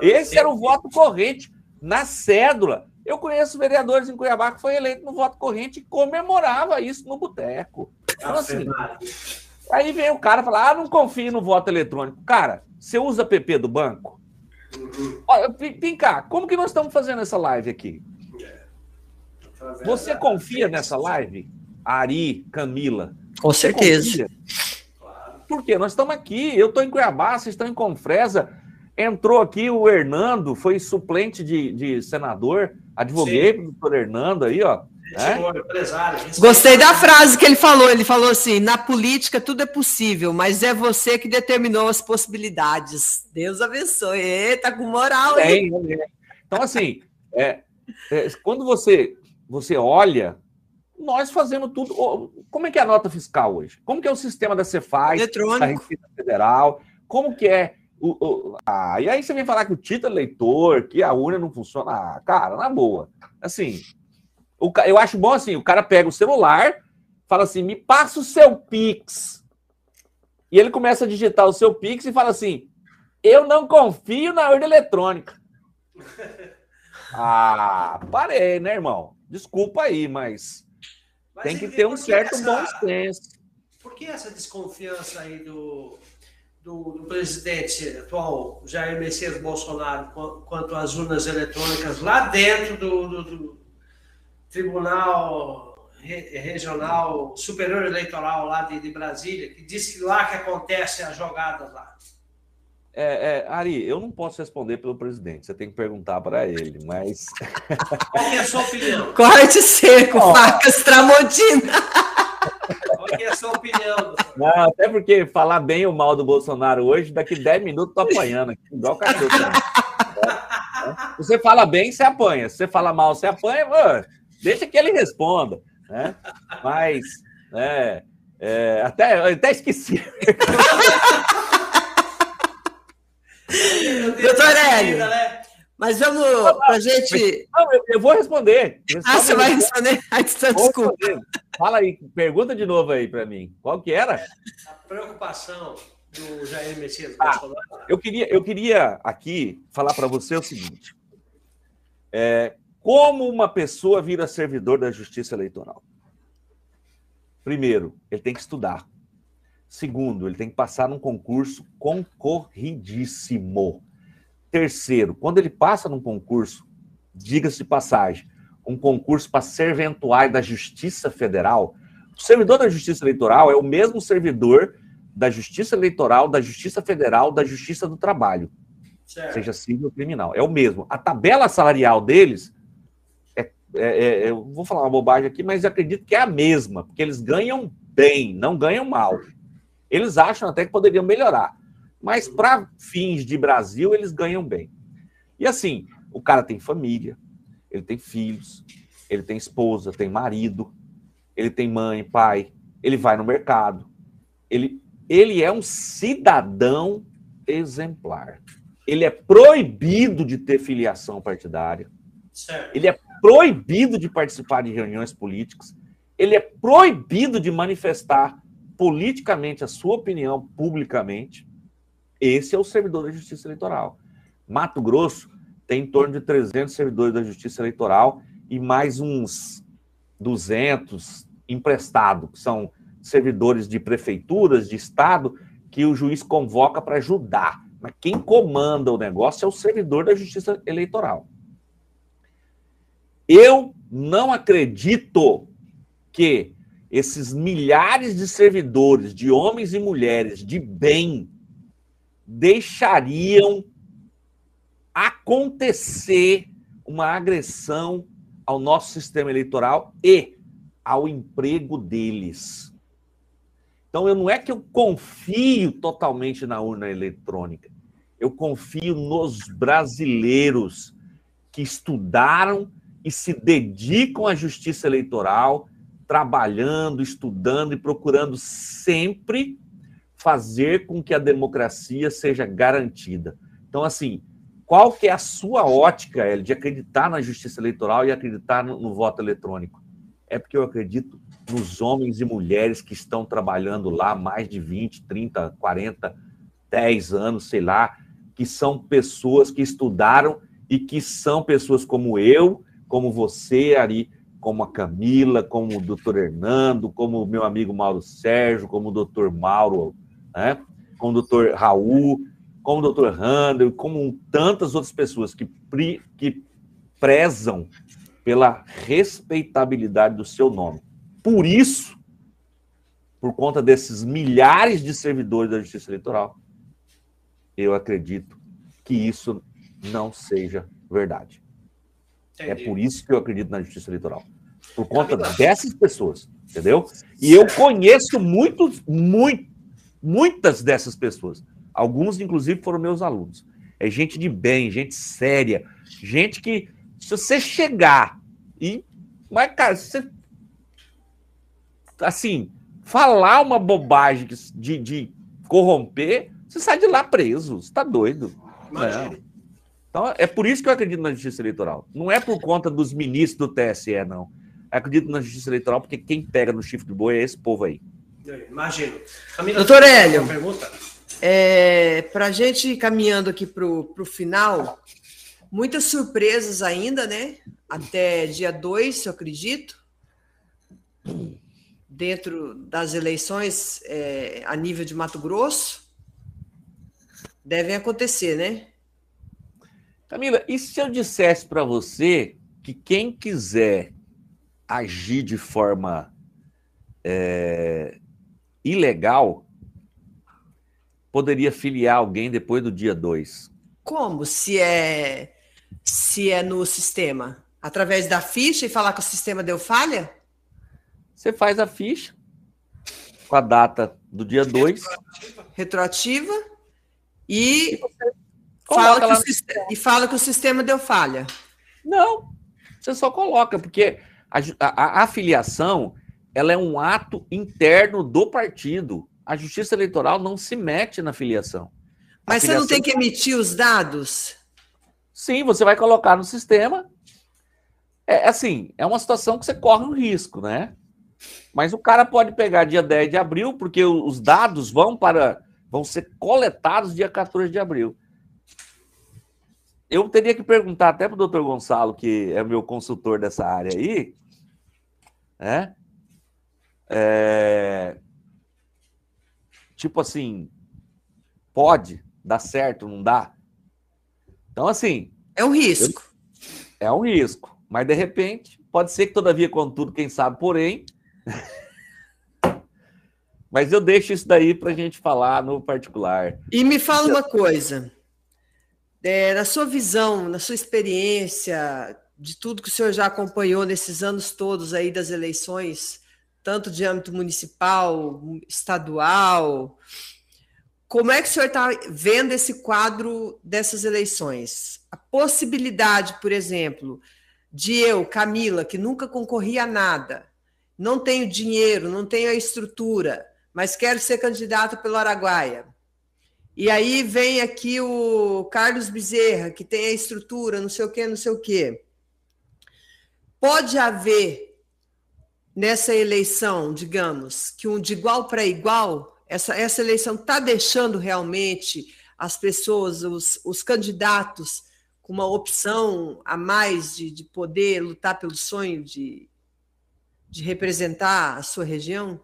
Esse era o voto corrente na cédula. Eu conheço vereadores em Cuiabá que foi eleito no voto corrente e comemorava isso no boteco. Então, assim, aí vem o cara falar: ah, não confio no voto eletrônico. Cara, você usa PP do banco? Uhum. Olha, Pincar, como que nós estamos fazendo essa live aqui? Você confia nessa live? Ari, Camila.
Com certeza.
Por quê? Nós estamos aqui, eu estou em Cuiabá, vocês estão em Confresa. Entrou aqui o Hernando, foi suplente de, de senador, advoguei para o doutor Hernando aí, ó. Né?
Gostei da frase que ele falou. Ele falou assim: na política tudo é possível, mas é você que determinou as possibilidades. Deus abençoe. Eita, com moral, hein?
Então, assim, é, é, quando você, você olha, nós fazemos tudo. Como é que é a nota fiscal hoje? Como que é o sistema da Cefaz, da Receita Federal? Como que é o, o, ah, e aí você vem falar que o título é leitor, que a urna não funciona. Ah, cara, na boa. Assim, o, eu acho bom assim, o cara pega o celular, fala assim, me passa o seu Pix. E ele começa a digitar o seu Pix e fala assim, eu não confio na urna eletrônica. ah, parei, né, irmão? Desculpa aí, mas, mas tem que ter um certo essa... bom senso.
Por que essa desconfiança aí do, do, do, presidente atual, Jair Messias Bolsonaro, quanto às urnas eletrônicas lá dentro do, do, do Tribunal Regional Superior Eleitoral lá de, de, Brasília, que diz que lá que acontece as jogadas lá.
É, é, Ari, eu não posso responder pelo presidente, você tem que perguntar para ele, mas.
Qual é a sua opinião?
Corte seco, oh. facas Tramontina.
É a sua opinião?
Não, até porque falar bem ou mal do Bolsonaro hoje, daqui 10 minutos tô apanhando aqui, igual cachorro. Né? Você fala bem, você apanha. Se você fala mal, você apanha, mano, deixa que ele responda. Né? Mas, é, é, até, até esqueci.
Doutor Hélio, né? Mas vamos para a gente.
Não, eu, eu, vou responder.
Ah, você vai responder? Ai, desculpa.
Fala aí, pergunta de novo aí para mim. Qual que era?
A preocupação do Jair Messias
ah, Eu queria, eu queria aqui falar para você o seguinte: é, como uma pessoa vira servidor da Justiça Eleitoral? Primeiro, ele tem que estudar. Segundo, ele tem que passar num concurso concorridíssimo. Terceiro, quando ele passa num concurso, diga-se de passagem, um concurso para serventuário da Justiça Federal, o servidor da Justiça Eleitoral é o mesmo servidor da Justiça Eleitoral, da Justiça Federal, da Justiça do Trabalho, certo. seja civil ou criminal. É o mesmo. A tabela salarial deles, é, é, é, eu vou falar uma bobagem aqui, mas acredito que é a mesma, porque eles ganham bem, não ganham mal. Eles acham até que poderiam melhorar. Mas para fins de Brasil, eles ganham bem. E assim, o cara tem família, ele tem filhos, ele tem esposa, tem marido, ele tem mãe, pai, ele vai no mercado, ele, ele é um cidadão exemplar. Ele é proibido de ter filiação partidária. Ele é proibido de participar de reuniões políticas. Ele é proibido de manifestar politicamente a sua opinião publicamente. Esse é o servidor da Justiça Eleitoral. Mato Grosso tem em torno de 300 servidores da Justiça Eleitoral e mais uns 200 emprestados, que são servidores de prefeituras, de estado, que o juiz convoca para ajudar. Mas quem comanda o negócio é o servidor da Justiça Eleitoral. Eu não acredito que esses milhares de servidores, de homens e mulheres de bem, deixariam acontecer uma agressão ao nosso sistema eleitoral e ao emprego deles. Então, eu não é que eu confio totalmente na urna eletrônica. Eu confio nos brasileiros que estudaram e se dedicam à justiça eleitoral, trabalhando, estudando e procurando sempre fazer com que a democracia seja garantida. Então, assim, qual que é a sua ótica, El, de acreditar na justiça eleitoral e acreditar no, no voto eletrônico? É porque eu acredito nos homens e mulheres que estão trabalhando lá mais de 20, 30, 40, 10 anos, sei lá, que são pessoas que estudaram e que são pessoas como eu, como você, Ari, como a Camila, como o doutor Hernando, como o meu amigo Mauro Sérgio, como o doutor Mauro, né? como o doutor Raul, como o doutor Randall, como tantas outras pessoas que, que prezam pela respeitabilidade do seu nome. Por isso, por conta desses milhares de servidores da Justiça Eleitoral, eu acredito que isso não seja verdade. É Entendi. É por isso que eu acredito na Justiça Eleitoral. Por conta dessas pessoas, entendeu? E eu conheço muitos, muito, muitas dessas pessoas. Alguns, inclusive, foram meus alunos. É gente de bem, gente séria, gente que, se você chegar e. Mas, cara, se você. Assim, falar uma bobagem de, de corromper, você sai de lá preso. Você tá doido. É. Então, é por isso que eu acredito na justiça eleitoral. Não é por conta dos ministros do TSE, não. Eu acredito na justiça eleitoral porque quem pega no chifre de boi é esse povo aí.
Imagino. Camila, Doutor Hélio. Pergunta? É, para a gente ir caminhando aqui para o final, muitas surpresas ainda, né? Até dia 2, eu acredito, dentro das eleições é, a nível de Mato Grosso. Devem acontecer, né?
Camila, e se eu dissesse para você que quem quiser agir de forma é, ilegal poderia filiar alguém depois do dia 2?
Como? Se é se é no sistema? Através da ficha e falar que o sistema deu falha?
Você faz a ficha com a data do dia 2.
Retroativa. E, e fala, que o sistema, e fala que o sistema deu falha.
Não, você só coloca, porque a, a, a afiliação ela é um ato interno do partido a justiça eleitoral não se mete na filiação.
Mas filiação... você não tem que emitir os dados?
Sim, você vai colocar no sistema. É assim, é uma situação que você corre um risco, né? Mas o cara pode pegar dia 10 de abril, porque os dados vão para vão ser coletados dia 14 de abril. Eu teria que perguntar até para o doutor Gonçalo, que é meu consultor dessa área aí, né? É, tipo assim, pode dar certo, não dá? Então, assim.
É um risco.
É um risco. Mas, de repente, pode ser que, todavia, contudo, quem sabe, porém. mas eu deixo isso daí para a gente falar no particular.
E me fala uma coisa. É, na sua visão, na sua experiência, de tudo que o senhor já acompanhou nesses anos todos aí das eleições, tanto de âmbito municipal, estadual. Como é que o senhor está vendo esse quadro dessas eleições? a possibilidade, por exemplo, de eu, Camila, que nunca concorri a nada, não tenho dinheiro, não tenho a estrutura, mas quero ser candidato pelo Araguaia. E aí vem aqui o Carlos Bezerra, que tem a estrutura, não sei o quê, não sei o quê. Pode haver nessa eleição, digamos, que um de igual para igual, essa, essa eleição está deixando realmente as pessoas, os, os candidatos, com uma opção a mais de, de poder lutar pelo sonho de, de representar a sua região?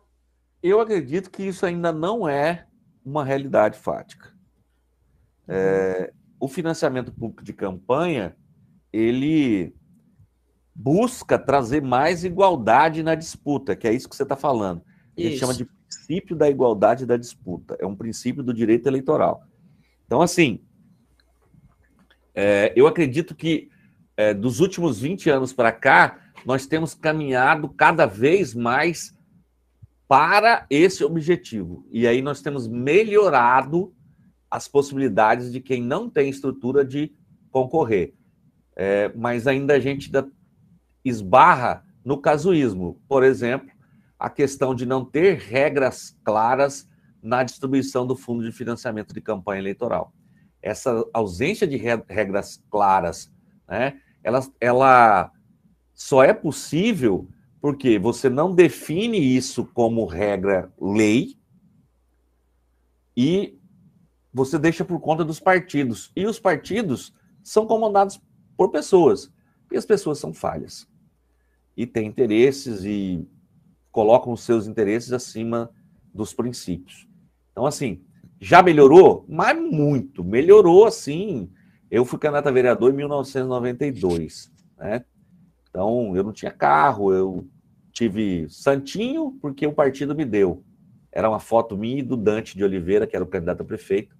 Eu acredito que isso ainda não é uma realidade fática. É, o financiamento público de campanha ele busca trazer mais igualdade na disputa, que é isso que você está falando. A gente isso. chama de princípio da igualdade da disputa. É um princípio do direito eleitoral. Então, assim, é, eu acredito que é, dos últimos 20 anos para cá, nós temos caminhado cada vez mais para esse objetivo. E aí nós temos melhorado as possibilidades de quem não tem estrutura de concorrer. É, mas ainda a gente ainda esbarra no casuísmo. Por exemplo, a questão de não ter regras claras na distribuição do fundo de financiamento de campanha eleitoral. Essa ausência de regras claras, né, ela, ela só é possível porque você não define isso como regra lei e você deixa por conta dos partidos. E os partidos são comandados por pessoas. E as pessoas são falhas e têm interesses e colocam os seus interesses acima dos princípios. Então, assim, já melhorou? Mas muito. Melhorou, assim. Eu fui candidato a vereador em 1992, né? Então, eu não tinha carro, eu tive santinho porque o partido me deu. Era uma foto minha e do Dante de Oliveira, que era o candidato a prefeito.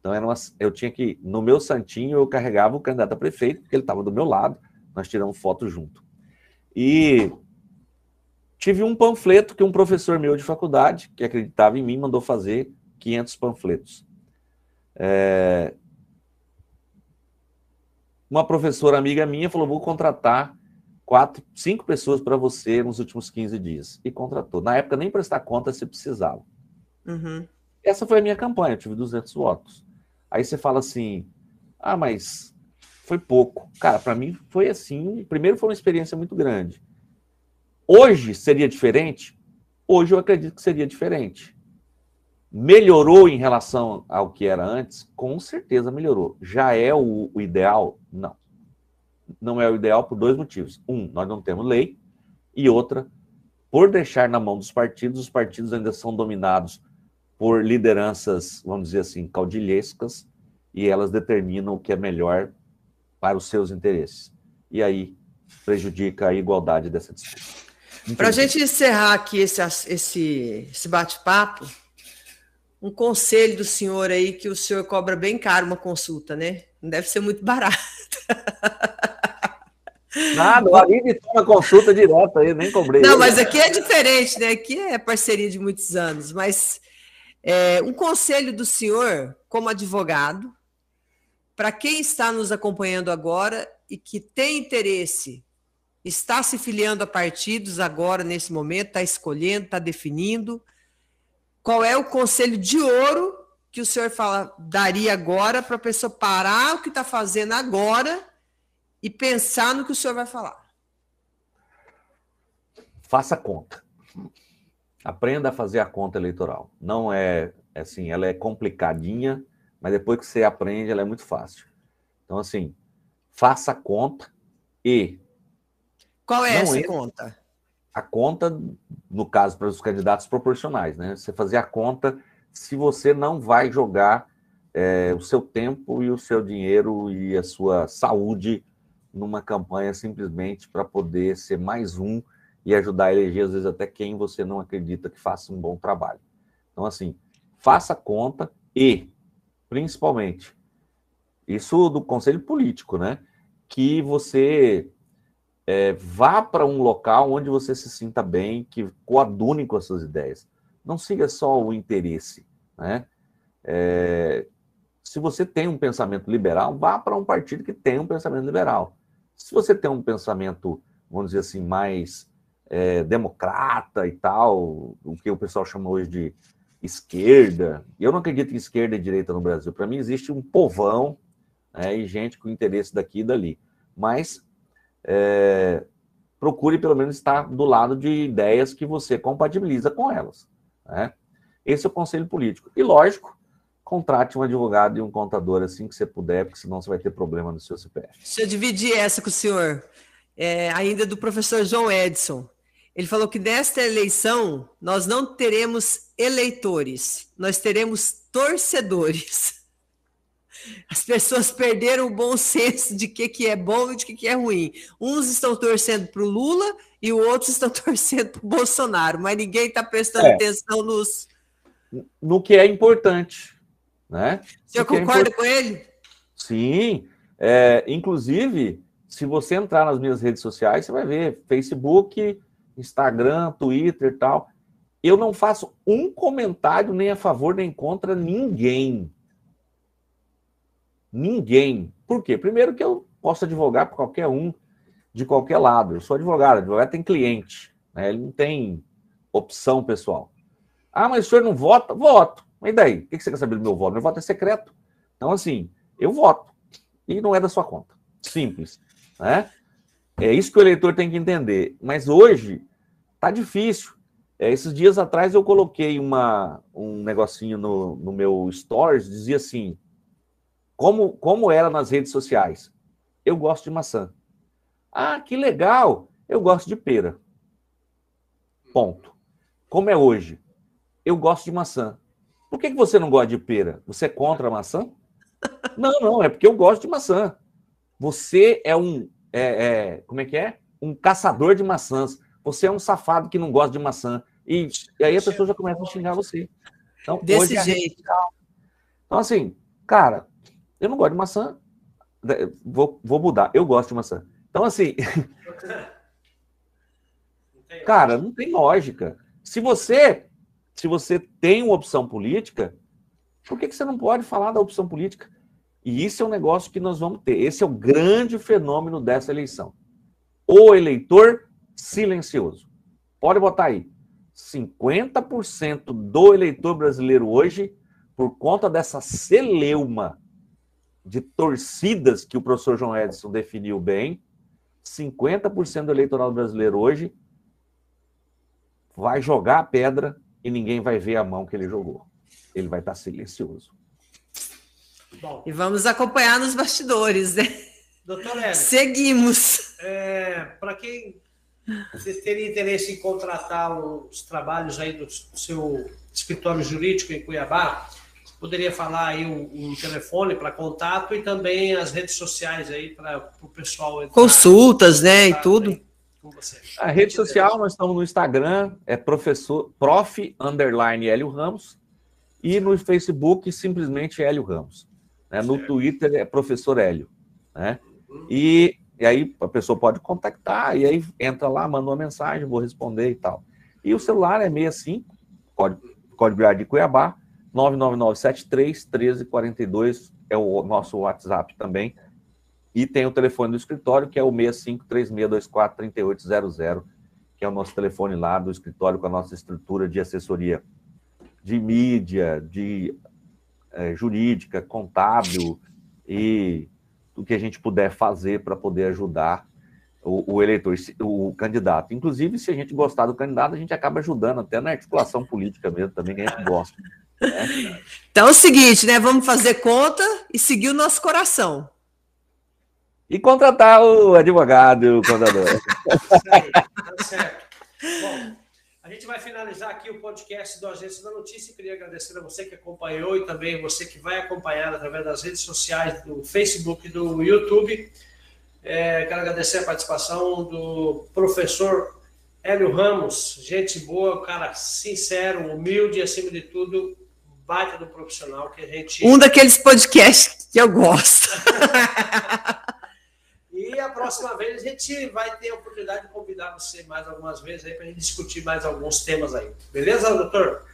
Então, era uma, eu tinha que, no meu santinho, eu carregava o candidato a prefeito, porque ele estava do meu lado, nós tiramos foto junto. E tive um panfleto que um professor meu de faculdade, que acreditava em mim, mandou fazer 500 panfletos. É... Uma professora amiga minha falou: vou contratar quatro, cinco pessoas para você nos últimos 15 dias. E contratou. Na época, nem prestar conta se precisava. Uhum. Essa foi a minha campanha, eu tive 200 votos. Aí você fala assim: ah, mas foi pouco. Cara, para mim foi assim. Primeiro, foi uma experiência muito grande. Hoje seria diferente? Hoje eu acredito que seria diferente. Melhorou em relação ao que era antes? Com certeza melhorou. Já é o, o ideal? Não. Não é o ideal por dois motivos. Um, nós não temos lei. E outra, por deixar na mão dos partidos, os partidos ainda são dominados por lideranças, vamos dizer assim, caudilhescas, e elas determinam o que é melhor para os seus interesses. E aí prejudica a igualdade dessa disputa.
Para a gente encerrar aqui esse, esse, esse bate-papo, um conselho do senhor aí que o senhor cobra bem caro uma consulta, né? Não deve ser muito barato.
Nada, o Aline toma consulta direto aí, nem cobrei.
Não, mas aqui é diferente, né? Aqui é parceria de muitos anos. Mas é, um conselho do senhor, como advogado, para quem está nos acompanhando agora e que tem interesse, está se filiando a partidos agora, nesse momento, está escolhendo, está definindo, qual é o conselho de ouro que o senhor fala, daria agora para a pessoa parar o que está fazendo agora e pensar no que o senhor vai falar?
Faça conta. Aprenda a fazer a conta eleitoral. Não é assim, ela é complicadinha, mas depois que você aprende, ela é muito fácil. Então, assim, faça a conta e.
Qual é essa conta?
A conta, no caso, para os candidatos proporcionais, né? Você fazer a conta se você não vai jogar é, o seu tempo e o seu dinheiro e a sua saúde numa campanha simplesmente para poder ser mais um e ajudar a eleger, às vezes, até quem você não acredita que faça um bom trabalho. Então, assim, faça a conta e principalmente. Isso do conselho político, né? Que você é, vá para um local onde você se sinta bem, que coadune com as suas ideias. Não siga só o interesse, né? É, Se você tem um pensamento liberal, vá para um partido que tem um pensamento liberal. Se você tem um pensamento, vamos dizer assim, mais é, democrata e tal, o que o pessoal chama hoje de esquerda, eu não acredito em esquerda e direita no Brasil. Para mim, existe um povão né, e gente com interesse daqui e dali. Mas é, procure pelo menos estar do lado de ideias que você compatibiliza com elas. Né? Esse é o conselho político. E lógico, contrate um advogado e um contador assim que você puder, porque senão você vai ter problema no seu CPF.
Deixa eu dividir essa com o senhor. É, ainda do professor João Edson. Ele falou que nesta eleição nós não teremos eleitores, nós teremos torcedores. As pessoas perderam o bom senso de que, que é bom e de que, que é ruim. Uns estão torcendo para o Lula e outros estão torcendo para o Bolsonaro, mas ninguém está prestando é. atenção nos.
No que é importante. Né?
Senhor é concorda é com ele?
Sim. É, inclusive, se você entrar nas minhas redes sociais, você vai ver Facebook, Instagram, Twitter e tal. Eu não faço um comentário nem a favor nem contra ninguém. Ninguém. Por quê? Primeiro que eu posso advogar para qualquer um de qualquer lado. Eu sou advogado, advogado tem cliente, né? ele não tem opção pessoal. Ah, mas o senhor não vota? Voto. Mas daí? O que você quer saber do meu voto? Meu voto é secreto. Então, assim, eu voto. E não é da sua conta. Simples. Né? É isso que o eleitor tem que entender. Mas hoje tá difícil. É, esses dias atrás eu coloquei uma, um negocinho no, no meu stories, dizia assim: como, como era nas redes sociais. Eu gosto de maçã. Ah, que legal! Eu gosto de pera. Ponto. Como é hoje? Eu gosto de maçã. Por que, que você não gosta de pera? Você é contra a maçã? Não, não, é porque eu gosto de maçã. Você é um. É, é, como é que é? Um caçador de maçãs. Você é um safado que não gosta de maçã. E, e aí a pessoa já começa a xingar você.
Então, Desse é jeito.
Então, assim, cara, eu não gosto de maçã. Vou, vou mudar. Eu gosto de maçã. Então, assim. cara, não tem lógica. Se você, se você tem uma opção política, por que, que você não pode falar da opção política? E isso é um negócio que nós vamos ter. Esse é o grande fenômeno dessa eleição. O eleitor silencioso. Pode botar aí. 50% do eleitor brasileiro hoje, por conta dessa celeuma de torcidas que o professor João Edson definiu bem, 50% do eleitorado brasileiro hoje vai jogar a pedra e ninguém vai ver a mão que ele jogou. Ele vai estar silencioso.
Bom, e vamos acompanhar nos bastidores, né?
Doutor Hélio,
Seguimos.
É, Para quem teria interesse em contratar os trabalhos aí do seu escritório jurídico em Cuiabá, poderia falar aí um, um telefone para contato e também as redes sociais aí para o pessoal.
Entrar, Consultas, né, e tudo.
A rede social, nós estamos no Instagram, é professor, prof, underline Hélio Ramos, e no Facebook, simplesmente Hélio Ramos. Né? No Twitter é professor Hélio. Né? Uhum. E, e aí a pessoa pode contactar, e aí entra lá, manda uma mensagem, vou responder e tal. E o celular é 65, código, código de Cuiabá, 999731342 é o nosso WhatsApp também. E tem o telefone do escritório, que é o 6536243800, que é o nosso telefone lá do escritório com a nossa estrutura de assessoria de mídia, de é, jurídica, contábil e o que a gente puder fazer para poder ajudar o, o, eleitor, o candidato. Inclusive, se a gente gostar do candidato, a gente acaba ajudando até na articulação política mesmo, também que a gente gosta.
Então é o seguinte, né? Vamos fazer conta e seguir o nosso coração.
E contratar o advogado, o contador.
tá certo. Bom, a gente vai finalizar aqui o podcast do Agência da Notícia. Queria agradecer a você que acompanhou e também você que vai acompanhar através das redes sociais, do Facebook e do YouTube. É, quero agradecer a participação do professor Hélio Ramos, gente boa, cara sincero, humilde e, acima de tudo, baita do profissional que a gente.
Um daqueles podcasts que eu gosto.
a próxima vez a gente vai ter a oportunidade de convidar você mais algumas vezes aí para a gente discutir mais alguns temas aí. Beleza, doutor?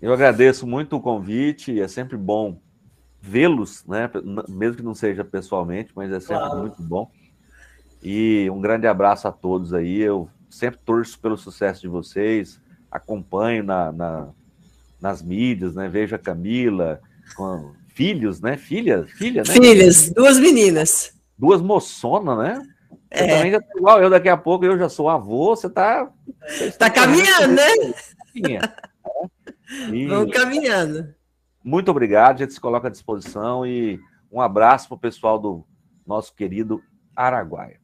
Eu agradeço muito o convite, é sempre bom vê-los, né? Mesmo que não seja pessoalmente, mas é sempre claro. muito bom. E um grande abraço a todos aí. Eu sempre torço pelo sucesso de vocês, acompanho na, na nas mídias, né? Vejo a Camila com filhos, né? Filha, filha, né?
Filhas, duas meninas.
Duas moçonas, né? Você é. também já tá igual eu, daqui a pouco eu já sou avô, você tá.
Você tá caminhando, né? E... Vamos caminhando.
Muito obrigado, a gente se coloca à disposição e um abraço para o pessoal do nosso querido Araguaia.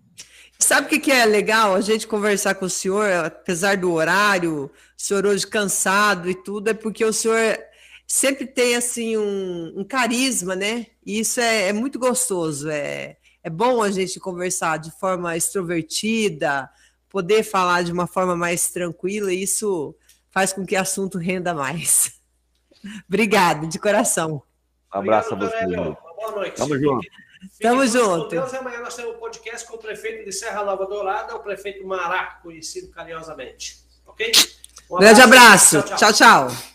Sabe o que, é legal? A gente conversar com o senhor, apesar do horário, o senhor hoje cansado e tudo, é porque o senhor sempre tem assim um, um carisma, né? E isso é, é, muito gostoso. É, é bom a gente conversar de forma extrovertida, poder falar de uma forma mais tranquila, e isso faz com que o assunto renda mais. Obrigado, de coração.
Um abraço Obrigado, a você.
Boa noite.
Tamo junto.
Tamo junto.
Deus, amanhã nós temos um podcast com o prefeito de Serra Nova Dourada, o prefeito Mará, conhecido carinhosamente. Ok?
Um abraço. Grande abraço. tchau. tchau. tchau.